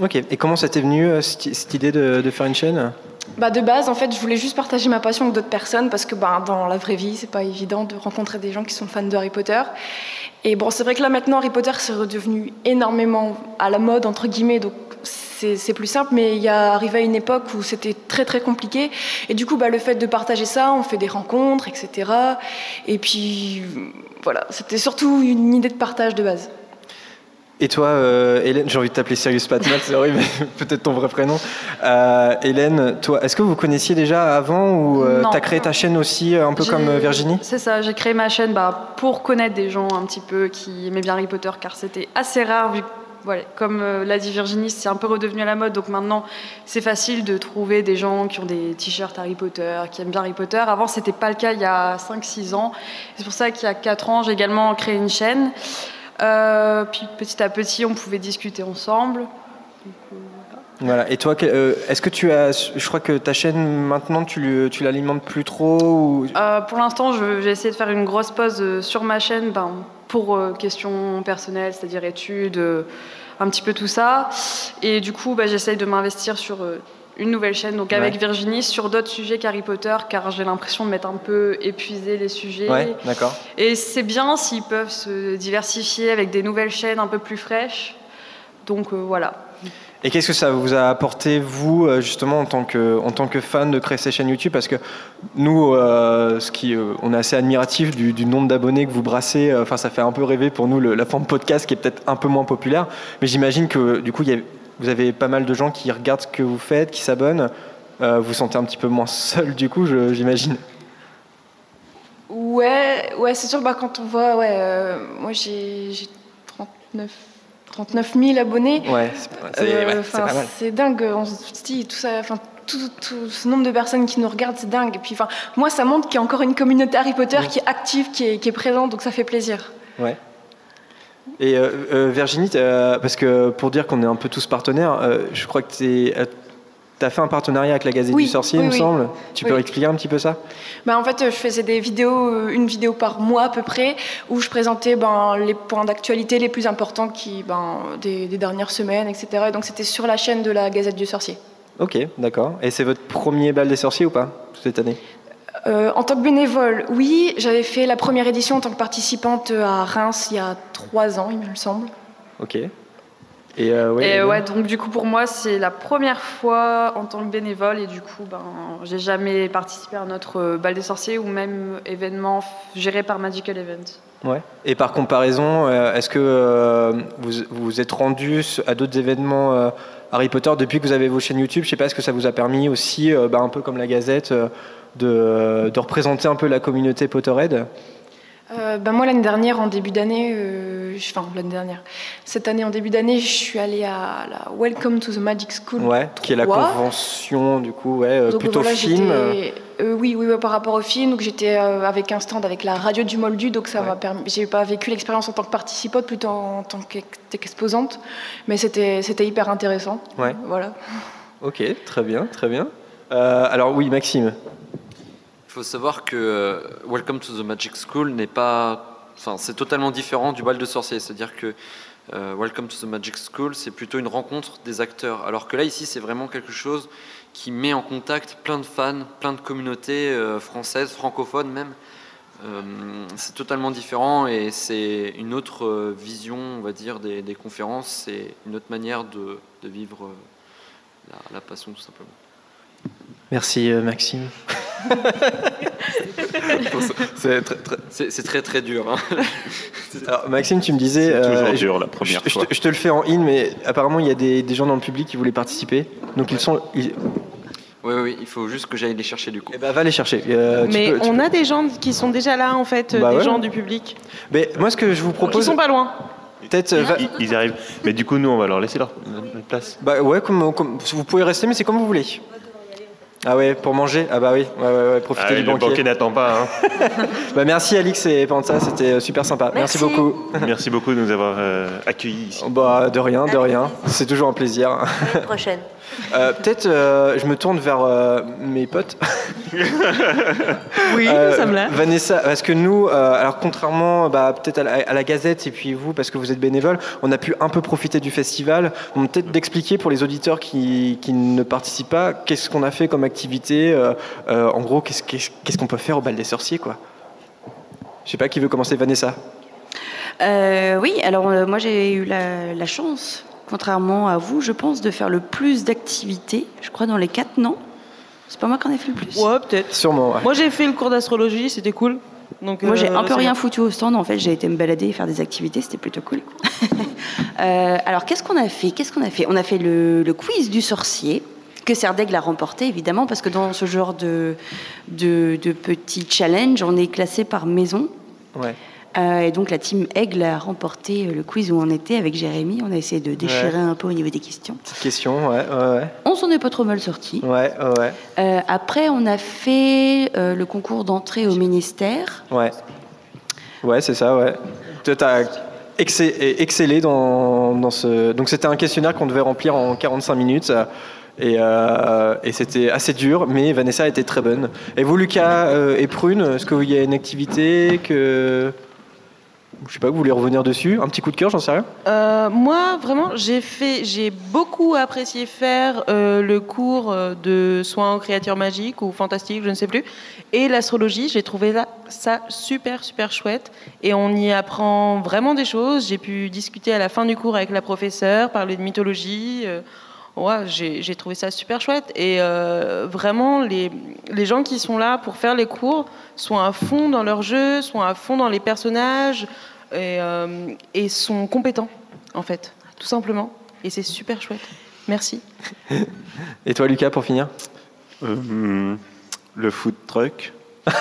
A: Ok. Et comment ça t'est venu euh, cette, cette idée de, de faire une chaîne?
I: Bah de base, en fait, je voulais juste partager ma passion avec d'autres personnes parce que bah, dans la vraie vie, c'est pas évident de rencontrer des gens qui sont fans de Harry Potter. Et bon, c'est vrai que là maintenant, Harry Potter c'est redevenu énormément à la mode entre guillemets, donc c'est plus simple. Mais il y a arrivé à une époque où c'était très très compliqué. Et du coup, bah, le fait de partager ça, on fait des rencontres, etc. Et puis voilà, c'était surtout une idée de partage de base.
A: Et toi, euh, Hélène, j'ai envie de t'appeler Sirius Patmel, c'est horrible, mais peut-être ton vrai prénom. Euh, Hélène, toi, est-ce que vous connaissiez déjà avant ou euh,
J: Non.
A: t'as créé ta chaîne aussi, euh, un peu comme Virginie?
J: C'est ça, j'ai créé ma chaîne bah, pour connaître des gens un petit peu qui aimaient bien Harry Potter, car c'était assez rare, vu que, voilà, comme euh, l'a dit Virginie, c'est un peu redevenu à la mode, donc maintenant c'est facile de trouver des gens qui ont des t-shirts Harry Potter, qui aiment bien Harry Potter. Avant, c'était pas le cas il y a 5-6 ans. C'est pour ça qu'il y a 4 ans, j'ai également créé une chaîne. Euh, puis petit à petit, on pouvait discuter ensemble.
A: Voilà. Et toi, euh, est-ce que tu as, je crois que ta chaîne maintenant, tu, tu l'alimentes plus trop ou...
J: Euh, pour l'instant, j'ai essayé de faire une grosse pause sur ma chaîne ben, pour euh, questions personnelles, c'est-à-dire études, euh, un petit peu tout ça. Et du coup, bah, j'essaye de m'investir sur euh, une nouvelle chaîne, donc avec
A: Ouais.
J: Virginie, sur d'autres sujets qu'Harry Potter, car j'ai l'impression de m'être un peu épuisé les sujets.
A: Ouais, d'accord.
J: Et c'est bien s'ils peuvent se diversifier avec des nouvelles chaînes un peu plus fraîches. Donc euh, voilà.
A: Et qu'est-ce que ça vous a apporté, vous, euh, justement, en tant que, en tant que fan de créer YouTube? Parce que nous, euh, euh, on est assez admiratif du, nombre d'abonnés que vous brassez. Enfin, ça fait un peu rêver pour nous la forme podcast qui est peut-être un peu moins populaire. Mais j'imagine que, du coup, vous avez pas mal de gens qui regardent ce que vous faites, qui s'abonnent. Vous vous sentez un petit peu moins seul, du coup, j'imagine.
I: Ouais, ouais c'est sûr, bah, quand on voit, ouais, moi j'ai 39, 39 000 abonnés.
A: Ouais, c'est
I: Euh,
A: ouais, c'est
I: enfin,
A: pas mal.
I: c'est dingue, on se dit tout ça, enfin tout, tout ce nombre de personnes qui nous regardent, c'est dingue. Et puis, enfin, moi, ça montre qu'il y a encore une communauté Harry Potter qui est active, qui est, qui est présente, donc ça fait plaisir.
A: Ouais. Et euh, euh, Virginie, parce que pour dire qu'on est un peu tous partenaires, euh, je crois que tu as fait un partenariat avec la Gazette
I: Oui,
A: du Sorcier,
I: oui,
A: il me
I: oui.
A: semble. Tu peux expliquer un petit peu ça?
I: Bah, en fait, je faisais des vidéos, euh, une vidéo par mois à peu près, où je présentais ben, les points d'actualité les plus importants qui, ben, des, des dernières semaines, etc. Et donc c'était sur la chaîne de la Gazette du Sorcier.
A: Ok, d'accord. Et c'est votre premier bal des sorciers ou pas cette année?
I: Euh, en tant que bénévole, oui, j'avais fait la première édition en tant que participante à Reims il y a trois ans, il me semble.
A: Ok. Et, euh, ouais,
J: et
A: Hélène
J: ouais, donc du coup pour moi c'est la première fois en tant que bénévole et du coup ben j'ai jamais participé à notre euh, bal des sorciers ou même événement géré par Magical Event.
A: Ouais. Et par comparaison, euh, est-ce que euh, vous vous êtes rendu à d'autres événements euh, Harry Potter depuis que vous avez vos chaînes YouTube? Je sais pas, est-ce que ça vous a permis aussi, euh, bah, un peu comme la Gazette, euh, de, de représenter un peu la communauté Potterhead?
I: Euh, ben moi, l'année dernière, en début d'année, euh, enfin l'année dernière, cette année en début d'année, je suis allée à la Welcome to the Magic School.
A: Ouais, qui est la
I: 3.
A: convention du coup, ouais, euh,
I: Donc,
A: plutôt
I: voilà,
A: film. euh,
I: j'étais- oui, oui, ouais, par rapport au film. Donc j'étais euh, avec un stand avec la radio du Moldu, donc ça m'a permis. J'ai pas vécu l'expérience en tant que participante, plutôt en tant qu'ex- qu'exposante, mais c'était c'était hyper intéressant.
A: Ouais.
I: Voilà.
A: Ok, très bien, très bien. Euh, alors oui, Maxime.
B: Il faut savoir que Welcome to the Magic School n'est pas. Enfin, c'est totalement différent du bal de sorcier. C'est-à-dire que euh, Welcome to the Magic School, c'est plutôt une rencontre des acteurs. Alors que là, ici, c'est vraiment quelque chose qui met en contact plein de fans, plein de communautés euh, françaises, francophones même. Euh, c'est totalement différent et c'est une autre vision, on va dire, des, des conférences. C'est une autre manière de, de vivre la, la passion, tout simplement.
A: Merci Maxime. c'est très, très...
B: C'est c'est très très dur. hein.
A: Alors, Maxime, tu me disais.
H: C'est toujours
A: je-
H: dur la première
A: je, je
H: fois.
A: te, je te le fais en in, mais apparemment il y a des, des gens dans le public qui voulaient participer. Donc ils sont. ils-
B: Oui, oui, il faut juste que j'aille les chercher du coup.
A: Eh ben, va les chercher. Euh, tu
F: Mais
A: peux- tu
F: on
A: peux-
F: a des gens qui sont déjà là, en fait, euh,
A: Bah
F: des
A: ouais.
F: gens du public.
A: Mais moi, ce que je vous propose.
F: sont pas loin.
A: Peut-être. euh, va-
E: Ils, ils arrivent. Mais du coup, nous, on va leur laisser leur, place.
A: Bah ouais, comme, comme- vous pouvez rester, mais c'est comme vous voulez. Ah ouais, pour manger? Ah bah oui, ouais, ouais, ouais, profitez
E: Ah,
A: du
E: le
A: banquier.
E: banquier n'attend pas. hein.
A: Bah merci Alix et Panta, c'était euh, super sympa. Merci,
D: Merci.
A: beaucoup.
E: Merci beaucoup de nous avoir euh, accueillis ici.
A: Bah de rien, de rien. C'est toujours un plaisir.
G: L'année prochaine.
A: Euh, Peut-être euh, je me tourne vers euh, mes potes.
F: Oui,
A: Euh,
F: ça me l'a.
A: Vanessa, parce que nous, euh, alors contrairement bah, peut-être à, la- à la Gazette et puis vous, parce que vous êtes bénévole, on a pu un peu profiter du festival. Peut-être d'expliquer pour les auditeurs qui, qui ne participent pas, qu'est-ce qu'on a fait comme activité. euh, euh, en gros, qu'est-ce qu'on peut faire au bal des sorciers, quoi. Je sais pas qui veut commencer, Vanessa.
D: Euh, oui, alors euh, moi j'ai eu la, la chance, contrairement à vous, je pense, de faire le plus d'activités, je crois dans les quatre, non C'est pas moi qui en ai fait le plus
F: Ouais, peut-être.
A: Sûrement. ouais.
F: Moi, j'ai fait le cours d'astrologie, c'était cool. Donc,
D: Moi, j'ai
F: euh,
D: un peu
F: c'est
D: rien
F: bien.
D: foutu au stand. En fait, j'ai été me balader et faire des activités. C'était plutôt cool. Euh, alors, qu'est-ce qu'on a fait? Qu'est-ce qu'on a fait? On a fait le, le quiz du sorcier que Serdaigle a remporté, évidemment, parce que dans ce genre de, de, de petits challenges, on est classé par maison.
A: Ouais.
D: Euh, et donc, la team Aigle a remporté euh, le quiz où on était avec Jérémy. On a essayé de déchirer
A: Ouais.
D: un peu au niveau des questions.
A: Petite question, ouais, ouais,
D: On s'en est pas trop mal sorti.
A: ouais, ouais.
D: Euh, après, on a fait euh, le concours d'entrée au ministère.
A: Ouais, ouais c'est ça, ouais. T'as excé- excellé dans, dans ce. Donc, c'était un questionnaire qu'on devait remplir en 45 minutes. Et, euh, et c'était assez dur, mais Vanessa était très bonne. Et vous, Lucas euh, et Prune, est-ce qu'il y a une activité que. Je sais pas, vous voulez revenir dessus? Un petit coup de cœur, j'en sais rien
F: Euh, moi, vraiment, j'ai fait, j'ai beaucoup apprécié faire euh, le cours euh, de soins aux créatures magiques ou fantastiques, je ne sais plus, et l'astrologie. J'ai trouvé ça super, super chouette, et on y apprend vraiment des choses. J'ai pu discuter à la fin du cours avec la professeure, parler de mythologie. Ouais, j'ai trouvé ça super chouette. Et euh, vraiment, les, les gens qui sont là pour faire les cours sont à fond dans leur jeu, sont à fond dans les personnages et, euh, et sont compétents, en fait, tout simplement. Et c'est super chouette. Merci.
A: Et toi, Lucas, pour finir?
H: Euh, hmm, le food truck.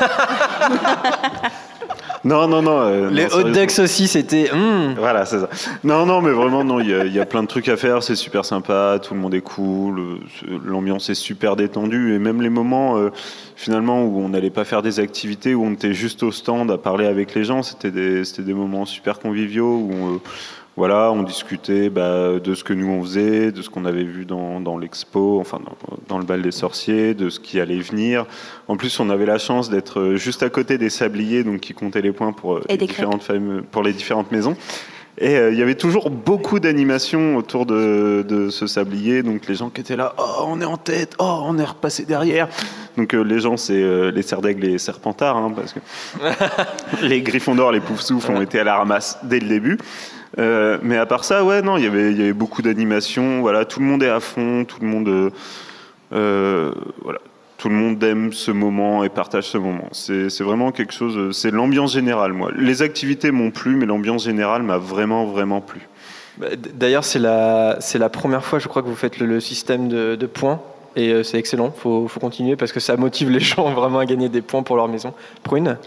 H: non, non, non. euh,
A: Les
H: non,
A: hot dogs aussi, c'était. hmm.
H: Voilà, c'est ça. Non, non, mais vraiment, non, il y, a- il y a plein de trucs à faire, c'est super sympa, tout le monde est cool, euh, l'ambiance est super détendue, et même les moments, euh, finalement, où on n'allait pas faire des activités, où on était juste au stand à parler avec les gens, c'était des, des moments super conviviaux, où on, voilà, on discutait bah, de ce que nous on faisait, de ce qu'on avait vu dans, dans l'expo, enfin dans, dans le bal des sorciers, de ce qui allait venir. En plus, on avait la chance d'être euh, juste à côté des sabliers, donc qui comptaient les points pour, euh, les, différentes familles- pour les différentes maisons. Et euh, il y avait toujours beaucoup d'animations autour de, de ce sablier. Donc les gens qui étaient là, oh, on est en tête, oh, on est repassé derrière. Donc euh, les gens, c'est euh, les cerfs d'aigle et les serpentards, hein, parce que les griffons d'or, les poufs souffles ont été à la ramasse dès le début. Euh, mais à part ça, ouais, non, il y avait, beaucoup d'animations. Voilà, tout le monde est à fond, tout le monde, euh, euh, voilà, tout le monde aime ce moment et partage ce moment. C'est vraiment quelque chose. C'est l'ambiance générale, moi. Les activités m'ont plu, mais l'ambiance générale m'a vraiment, vraiment plu.
A: Bah, D'ailleurs, c'est la, la première fois, je crois, que vous faites le, système de, points. Et c'est excellent, il faut, faut continuer parce que ça motive les gens vraiment à gagner des points pour leur maison. Prune?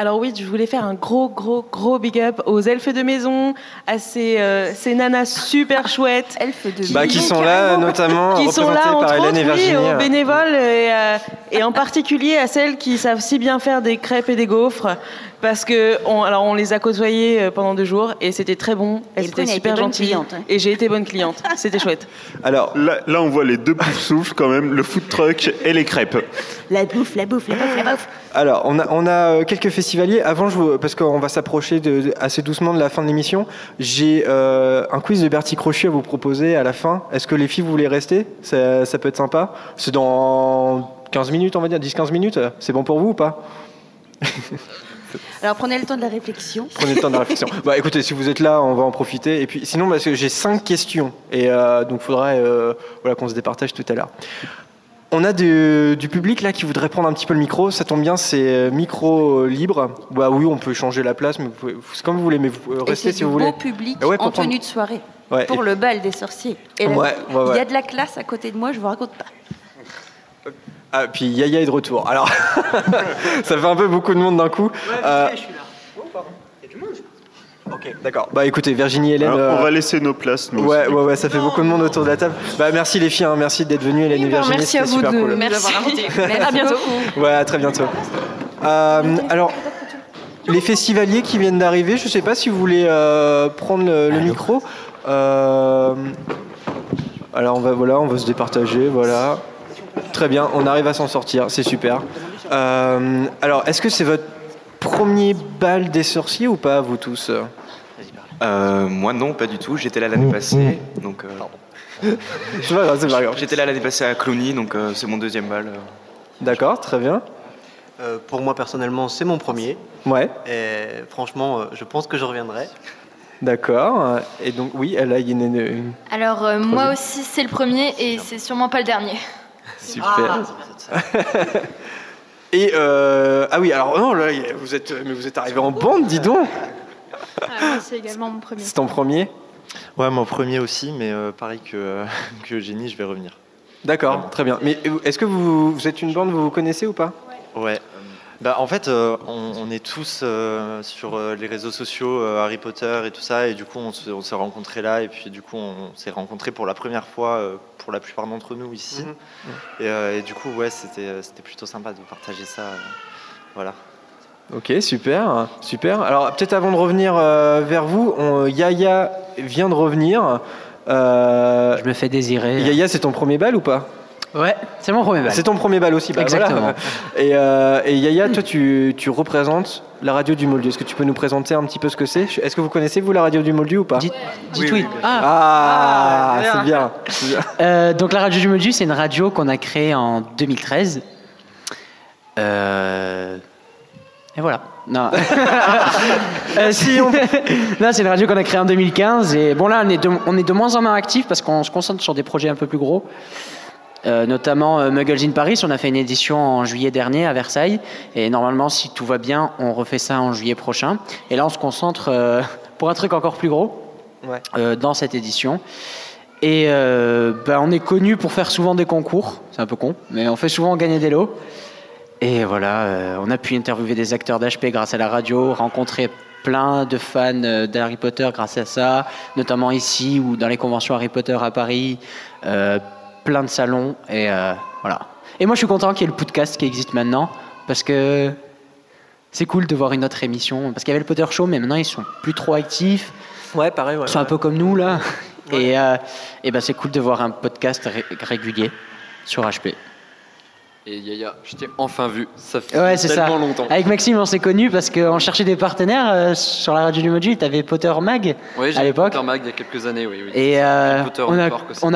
F: Alors oui, je voulais faire un gros, gros, gros big up aux elfes de maison, à ces, euh, ces nanas super chouettes.
D: Elfes de
A: bah, Qui sont là, notamment,
F: qui sont là,
A: par
F: entre
A: Hélène
F: oui,
A: Virginie.
F: aux bénévoles, et, euh, et en particulier à celles qui savent si bien faire des crêpes et des gaufres, parce que on, alors on les a côtoyées euh, pendant deux jours, et c'était très bon, elles étaient super gentilles,
D: hein.
F: et j'ai été bonne cliente, c'était chouette.
A: Alors
H: là, là, on voit les deux poufs souffles quand même, le food truck et les crêpes.
D: La bouffe, la bouffe, la bouffe, la bouffe.
A: Alors, on a, on a euh, quelques festivaliers. Avant, je vous- parce qu'on va s'approcher de- de- assez doucement de la fin de l'émission, j'ai euh, un quiz de Bertie Crochet à vous proposer à la fin. Est-ce que les filles, vous voulez rester? Ça, ça peut être sympa. C'est dans 15 minutes, on va dire, 10-15 minutes? C'est bon pour vous ou pas?
D: Alors prenez le temps de la réflexion.
A: Prenez le temps de la réflexion. Bah écoutez, si vous êtes là, on va en profiter. Et puis sinon, parce que j'ai cinq questions. Et euh, donc, il faudrait euh, voilà, qu'on se départage tout à l'heure. On a du, du public là qui voudrait prendre un petit peu le micro. Ça tombe bien, c'est euh, micro euh, libre. Bah oui, on peut changer la place, mais vous pouvez- c'est comme vous voulez. Mais vous pouvez
D: Et
A: rester
D: c'est
A: si
D: du
A: vous voulez.
D: beau public
A: Ah ouais,
D: en
A: prendre-
D: tenue de soirée
A: Ouais,
D: pour
A: et-
D: le bal des sorciers. Et là,
A: Ouais, ouais,
D: il y a de la classe à côté de moi, je vous raconte pas.
A: Ah, puis Yaya est de retour. Alors, ça fait un peu beaucoup de monde d'un coup. Euh, Ok, d'accord. Bah écoutez, Virginie, Hélène.
H: Alors, on
A: euh,
H: va laisser nos places, nous
A: Ouais,
H: aussi.
A: ouais, ouais, ça fait beaucoup de monde autour de la table. Bah merci les filles, hein, merci d'être venues, Hélène et Virginie.
I: merci à
A: c'était
I: vous
A: super
I: de
A: cool.
I: nous avoir invités. À bientôt.
A: Ouais, à très bientôt. Euh, alors, les festivaliers qui viennent d'arriver, je sais pas si vous voulez euh, prendre le, le micro. Euh, alors on va voilà, on va se départager, voilà. Très bien, on arrive à s'en sortir, c'est super. Euh, alors, est-ce que c'est votre premier bal des sorciers ou pas, vous tous?
K: Euh, moi non, pas du tout. J'étais là l'année passée, donc. euh,
A: C'est pas grave, c'est pas grave.
K: J'étais là l'année passée à Clooney, donc euh, c'est mon deuxième bal.
A: D'accord, très bien.
L: Euh, pour moi personnellement, c'est mon premier.
A: Ouais.
L: Et franchement, euh, je pense que je reviendrai.
A: D'accord. Et donc, oui, là, il y a une- une
M: Alors euh, moi aussi c'est le premier et c'est sûrement pas le dernier.
A: Super. Et euh, ah oui, alors non, là, vous êtes, mais vous êtes arrivé en bande, dis donc.
M: moi c'est également mon premier.
A: C'est ton premier?
N: Ouais, mon premier aussi, mais euh, pareil que, que Eugénie, je vais revenir.
A: D'accord, très bien. Mais euh, est-ce que vous, vous êtes une bande, vous vous connaissez ou pas?
N: Ouais. Bah, en fait, euh, on, on est tous euh, sur euh, les réseaux sociaux euh, Harry Potter et tout ça, et du coup, on se- on s'est rencontrés là, et puis du coup, on s'est rencontrés pour la première fois euh, pour la plupart d'entre nous ici.
A: Mhm.
N: Et, euh, et du coup, ouais, c'était c'était plutôt sympa de partager ça. euh, voilà.
A: Ok, super, super. Alors peut-être avant de revenir euh, vers vous, on- Yaya vient de revenir. Je
C: me fais désirer.
A: Yaya, c'est ton premier bal ou pas?
C: Ouais, c'est mon premier bal.
A: C'est ton premier bal aussi, bah, voilà.
C: Exactement.
A: Et, euh, et Yaya, toi, tu, tu représentes la radio du Moldu. Est-ce que tu peux nous présenter un petit peu ce que c'est? Est-ce que vous connaissez, vous, la radio du Moldu ou pas?
C: Dites oui.
A: Ah,
C: Ah,
A: c'est bien. c'est bien.
C: Euh, donc la radio du Moldu, c'est une radio qu'on a créée en 2013. Euh, Et voilà. Non. Euh, si on... Là, c'est une radio qu'on a créée en 2015. Et bon, là, on est de, on est de moins en moins actifs parce qu'on se concentre sur des projets un peu plus gros. Euh, notamment euh, Muggles in Paris. On a fait une édition en juillet dernier à Versailles. Et normalement, si tout va bien, on refait ça en juillet prochain. Et là, on se concentre euh, pour un truc encore plus gros
A: Ouais.
C: euh, dans cette édition. Et bah, on est connu pour faire souvent des concours. C'est un peu con, mais on fait souvent gagner des lots. Et voilà, on a pu interviewer des acteurs d'HP grâce à la radio, rencontrer plein de fans d'Harry Potter grâce à ça, notamment ici ou dans les conventions Harry Potter à Paris, plein de salons. Et euh, voilà. Et moi, je suis content qu'il y ait le podcast qui existe maintenant parce que c'est cool de voir une autre émission. Parce qu'il y avait le Potter Show, mais maintenant ils sont plus trop actifs.
A: Ouais, pareil. Ouais,
C: Ils sont un peu comme nous là. Et, euh, et ben c'est cool de voir un podcast ré- régulier sur HP.
B: Et Yaya, je t'ai enfin vu. Ça fait
C: Ouais, c'est ça.
B: tellement longtemps.
C: Avec Maxime, on s'est connus parce qu'on cherchait des partenaires euh, sur la radio du Moji. T'avais Potter Mag à l'époque.
B: Potter Mag il y a quelques années, oui. oui.
C: Et euh, on, a,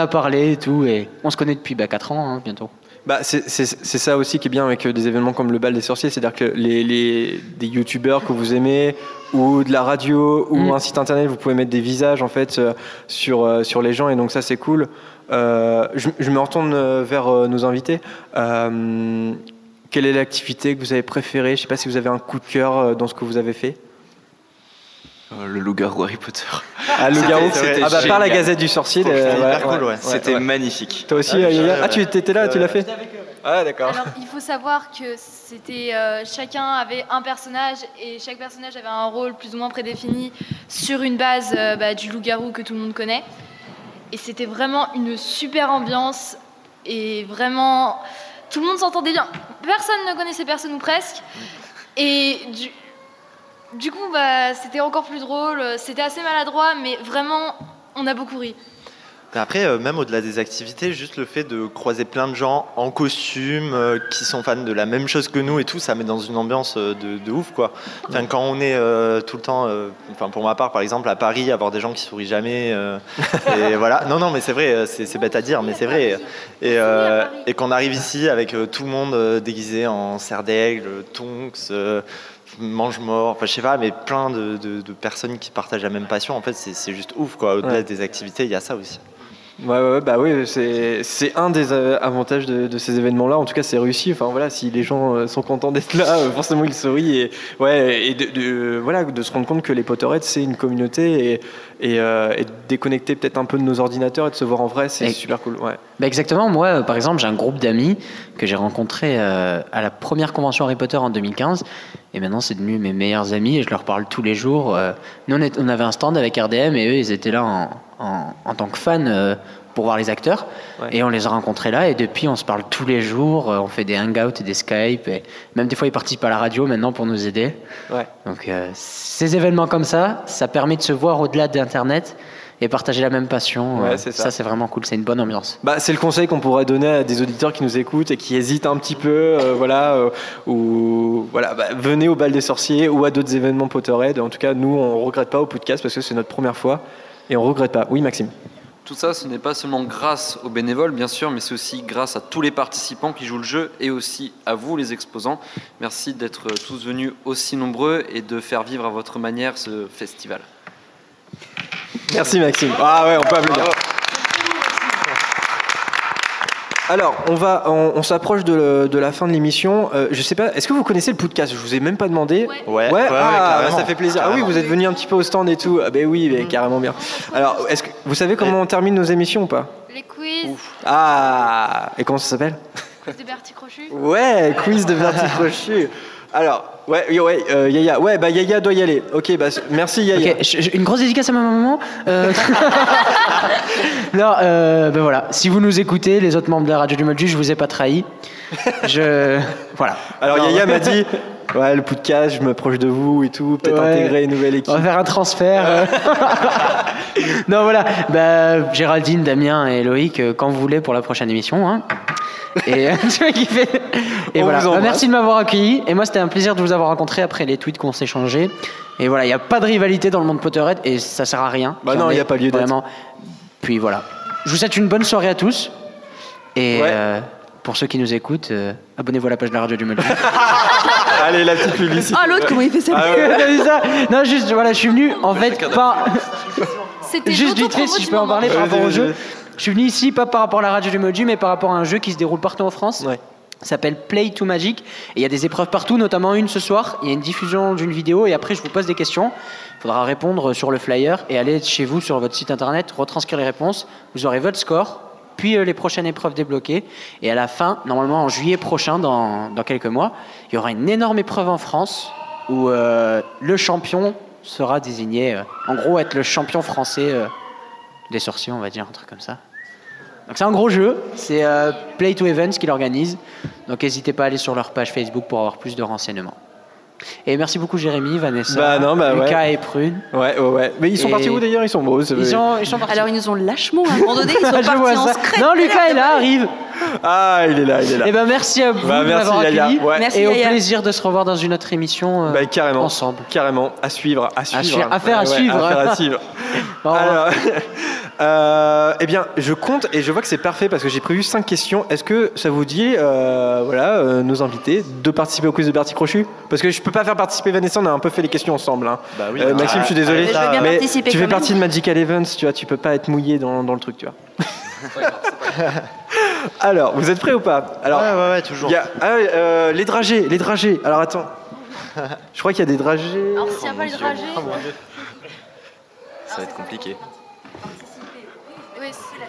C: on parlé et tout. Et on se connaît depuis bah, 4 ans hein, bientôt.
A: Bah, c'est ça aussi qui est bien avec euh, des événements comme le bal des sorciers, c'est-à-dire que les, les- des youtubeurs que vous aimez ou de la radio ou
C: Mm.
A: un site internet, vous pouvez mettre des visages en fait euh, sur, euh, sur les gens et donc ça c'est cool. Euh, je, je me retourne euh, vers euh, nos invités. Euh, quelle est l'activité que vous avez préférée? Je sais pas si vous avez un coup de cœur dans ce que vous avez fait.
K: Euh, le loup-garou Harry Potter.
A: Ah, le
K: C'était-
A: garou
K: c'était
A: Ah bah par la. Gazette du Sorcier.
K: C'était hyper
A: ouais,
K: cool, ouais.
A: ouais,
K: C'était
A: ouais.
K: magnifique.
A: Toi aussi,
K: Ah,
A: euh, Ah, tu étais là, tu l'as fait? Ah d'accord.
M: Alors, il faut savoir que c'était euh, chacun avait un personnage et chaque personnage avait un rôle plus ou moins prédéfini sur une base euh, bah, du loup-garou que tout le monde connaît. Et c'était vraiment une super ambiance et vraiment tout le monde s'entendait bien. Personne ne connaissait personne ou presque. Et du, coup, bah, c'était encore plus drôle. C'était assez maladroit, mais vraiment, on a beaucoup ri.
N: Après, euh, même au-delà des activités, juste le fait de croiser plein de gens en costume, euh, qui sont fans de la même chose que nous et tout, ça met dans une ambiance euh, de, de ouf, quoi. Enfin, quand on est tout le temps, enfin pour ma part, par exemple, à Paris, avoir des gens qui sourient jamais, et voilà. Non, non, mais c'est vrai, c'est bête à dire, mais c'est vrai. Et, et qu'on arrive ici avec tout le monde déguisé en serre d'aigle, tonks. euh, mange-mort, enfin je sais pas, mais plein de, de- de personnes qui partagent la même passion. En fait, c'est c'est juste ouf, quoi. Au-delà
A: Ouais.
N: des activités, il y a ça aussi.
A: Ouais, bah oui, c'est un des euh, avantages de, de ces événements-là. En tout cas, c'est réussi. Enfin voilà, si les gens euh, sont contents d'être là, euh, forcément ils sourient et ouais, et de, de- voilà, de se rendre compte que les Potterheads c'est une communauté et et, euh, déconnecter peut-être un peu de nos ordinateurs et de se voir en vrai, c'est super cool. Ouais.
C: Bah exactement, moi par exemple j'ai un groupe d'amis que j'ai rencontré euh, à la première convention Harry Potter en 2015 et maintenant c'est devenu mes meilleurs amis et je leur parle tous les jours. Euh, Nous on, est- on avait un stand avec RDM et eux ils étaient là en, en- en tant que fans euh, pour voir les acteurs et on les a rencontrés là et depuis on se parle tous les jours, euh, on fait des hangouts et des Skype et même des fois ils participent à la radio maintenant pour nous aider.
A: Ouais.
C: Donc euh, ces événements comme ça, ça permet de se voir au-delà d'internet et partager la même passion.
A: Ouais,
C: Euh,
A: ça.
C: ça c'est vraiment cool, c'est une bonne ambiance.
A: Bah, c'est le conseil qu'on pourrait donner à des auditeurs qui nous écoutent et qui hésitent un petit peu, euh, voilà, ou voilà, bah, venez au bal des sorciers ou à d'autres événements Potterhead. En tout cas, nous, on regrette pas au podcast parce que c'est notre première fois et on regrette pas. Oui, Maxime.
B: Tout ça, ce n'est pas seulement grâce aux bénévoles, bien sûr, mais c'est aussi grâce à tous les participants qui jouent le jeu et aussi à vous, les exposants. Merci d'être tous venus aussi nombreux et de faire vivre à votre manière ce festival.
A: Merci Maxime. Ah ouais, on peut applaudir. Alors, on va, on, on s'approche de, le- de la fin de l'émission. Euh, je sais pas, est-ce que vous connaissez le podcast? Je vous ai même pas demandé.
N: Ouais, ouais,
A: ouais, ah,
N: carrément.
A: ça fait plaisir. Ah oui, vous êtes venu un petit peu au stand et tout. Ah ben oui, mais carrément bien. Alors, est-ce que vous savez comment on termine nos émissions ou pas?
M: Les quiz,
A: Ah, et comment ça s'appelle?
M: Quiz de Bertie Crochu.
A: Ouais, quiz de Verti Crochu. Alors, ouais, ouais, ouais, euh, Yaya, ouais, bah Yaya doit y aller. Ok, bah merci Yaya.
C: Ok, je- je- une grosse dédicace à ma maman. Euh, non, euh, ben voilà. Si vous nous écoutez, les autres membres de la radio du Modju, je vous ai pas trahi. Je voilà.
A: Alors. Yaya m'a dit, ouais, le podcast, je m'approche de vous et tout, peut-être
C: Ouais.
A: intégrer une nouvelle équipe.
C: On va faire un transfert. non, voilà. Bah, Géraldine, Damien et Loïc, euh, quand vous voulez pour la prochaine émission. hein. Et, tu vois qu'il fait- et
A: On
C: voilà. Bah, merci de m'avoir accueilli. Et moi, c'était un plaisir de vous avoir rencontré après les tweets qu'on s'est échangés. Et voilà, il n'y a pas de rivalité dans le monde Potterhead et ça sert à rien.
A: Bah non, il y
C: ait,
A: a pas lieu d'être.
C: Vraiment. Puis voilà. Je vous souhaite une bonne soirée à tous. Et
A: Ouais.
C: euh, pour ceux qui nous écoutent, euh, abonnez-vous à la page de la radio du Module.
A: Allez, la petite publicité.
D: Ah, l'autre, comment il fait ça
A: Ah ouais.
C: T'as vu ça Non, juste, voilà, je suis venu, en fait, pas.
M: C'était
C: Juste vite fait,
M: l'autopromo
C: si
M: du
C: je peux en
M: moment.
C: parler par
A: Vas-y,
C: rapport au
A: vas-y,
C: jeu.
A: vas-y.
C: Je suis venu ici, pas par rapport à la radio du Moju, mais par rapport à un jeu qui se déroule partout en France.
A: Ouais.
C: Ça s'appelle Play to Magic. Et il y a des épreuves partout, notamment une ce soir. Il y a une diffusion d'une vidéo et après, je vous pose des questions. Il faudra répondre sur le flyer et aller chez vous sur votre site internet, retranscrire les réponses. Vous aurez votre score, puis euh, les prochaines épreuves débloquées. Et à la fin, normalement en juillet prochain, dans, dans quelques mois, il y aura une énorme épreuve en France où euh, le champion sera désigné, euh, en gros, être le champion français des sorciers, on va dire, un truc comme ça. Donc c'est un gros jeu, c'est Play to Events qui l'organise. Donc n'hésitez pas à aller sur leur page Facebook pour avoir plus de renseignements. Et merci beaucoup Jérémy, Vanessa,
A: Bah non, bah
C: Lucas
A: ouais.
C: et Prune.
A: Ouais, ouais, ouais. Mais ils sont
C: Et-
A: partis où d'ailleurs? Ils sont beaux. c'est-
C: Ils sont, ils sont partis.
D: Alors, ils nous ont lâchement abandonnés. Ils sont
C: Je vois
D: partis en
C: ça.
D: secret.
C: Non, Lucas est là, arrive.
A: Ah, il est là, il est là.
C: Eh ben merci à vous
A: Bah, merci,
C: accueilli.
A: Ouais.
D: Merci,
C: et au
D: Yaya.
C: plaisir de se revoir dans une autre émission euh,
A: Bah, carrément.
C: ensemble.
A: Carrément, à suivre, à suivre.
C: à
A: Ouais, ouais,
C: suivre.
A: affaire à suivre. Alors, euh, eh bien, je compte et je vois que c'est parfait parce que j'ai prévu 5 questions. Est-ce que ça vous dit, euh, voilà, euh, nos invités, de participer au quiz de Bertie Crochu? Parce que je peux pas faire participer Vanessa, on a un peu fait les questions ensemble. hein.
N: Bah oui.
A: Euh, Maxime, je suis désolé,
D: je veux bien
A: mais
D: participer
A: tu fais
D: même.
A: partie de Magical Events, tu vois, tu peux pas être mouillé dans, dans le truc, tu vois. Alors, vous êtes prêts ou pas? Alors,
N: ouais, ouais, ouais, toujours.
A: il y a- ah ouais, euh, les dragées, les dragées. Alors attends, je crois qu'il y a des dragées.
M: Alors, s'il n'y a pas les dragées.
K: Ça va être compliqué.
M: Oui, c'est la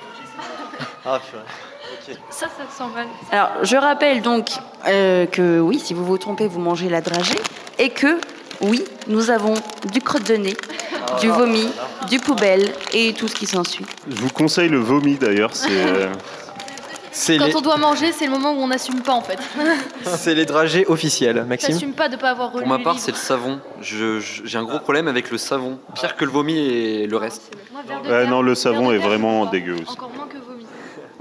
N: Ah.
M: Ça, ça sent mal.
D: Alors, je rappelle donc euh, que oui, si vous vous trompez, vous mangez la dragée. Et que oui, nous avons du crotte de nez, du vomi, du poubelle et tout ce qui s'ensuit.
H: Je vous conseille le vomi d'ailleurs, c'est. euh,
M: Quand
A: les,
M: on doit manger, c'est le moment où on n'assume pas en fait.
A: c'est les dragées officielles, Maxime.
M: T'assumes pas de pas avoir relu
B: Pour ma part, c'est le savon. J'ai un gros problème avec le savon. Pire que le vomi et le reste.
M: Moi, verre terre-
H: non, le
M: verre
H: savon est vraiment dégueu aussi.
M: Encore moins que vomi.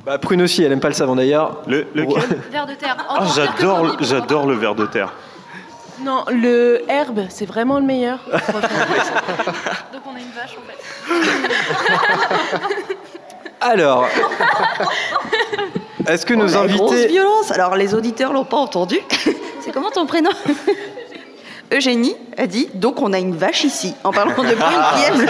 A: Bah, Prune aussi, elle aime pas le savon d'ailleurs.
H: Le, lequel
M: Verre de terre.
H: Ah, j'adore, j'adore le ver de terre.
F: Non, le herbe, c'est vraiment le meilleur.
M: Donc on a une vache en fait.
A: Alors, est-ce que nos
D: La grosse
A: invités.
D: violence. Alors, les auditeurs l'ont pas entendu. c'est comment ton prénom Eugénie a dit donc on a une vache ici en parlant de Brune qui aime le.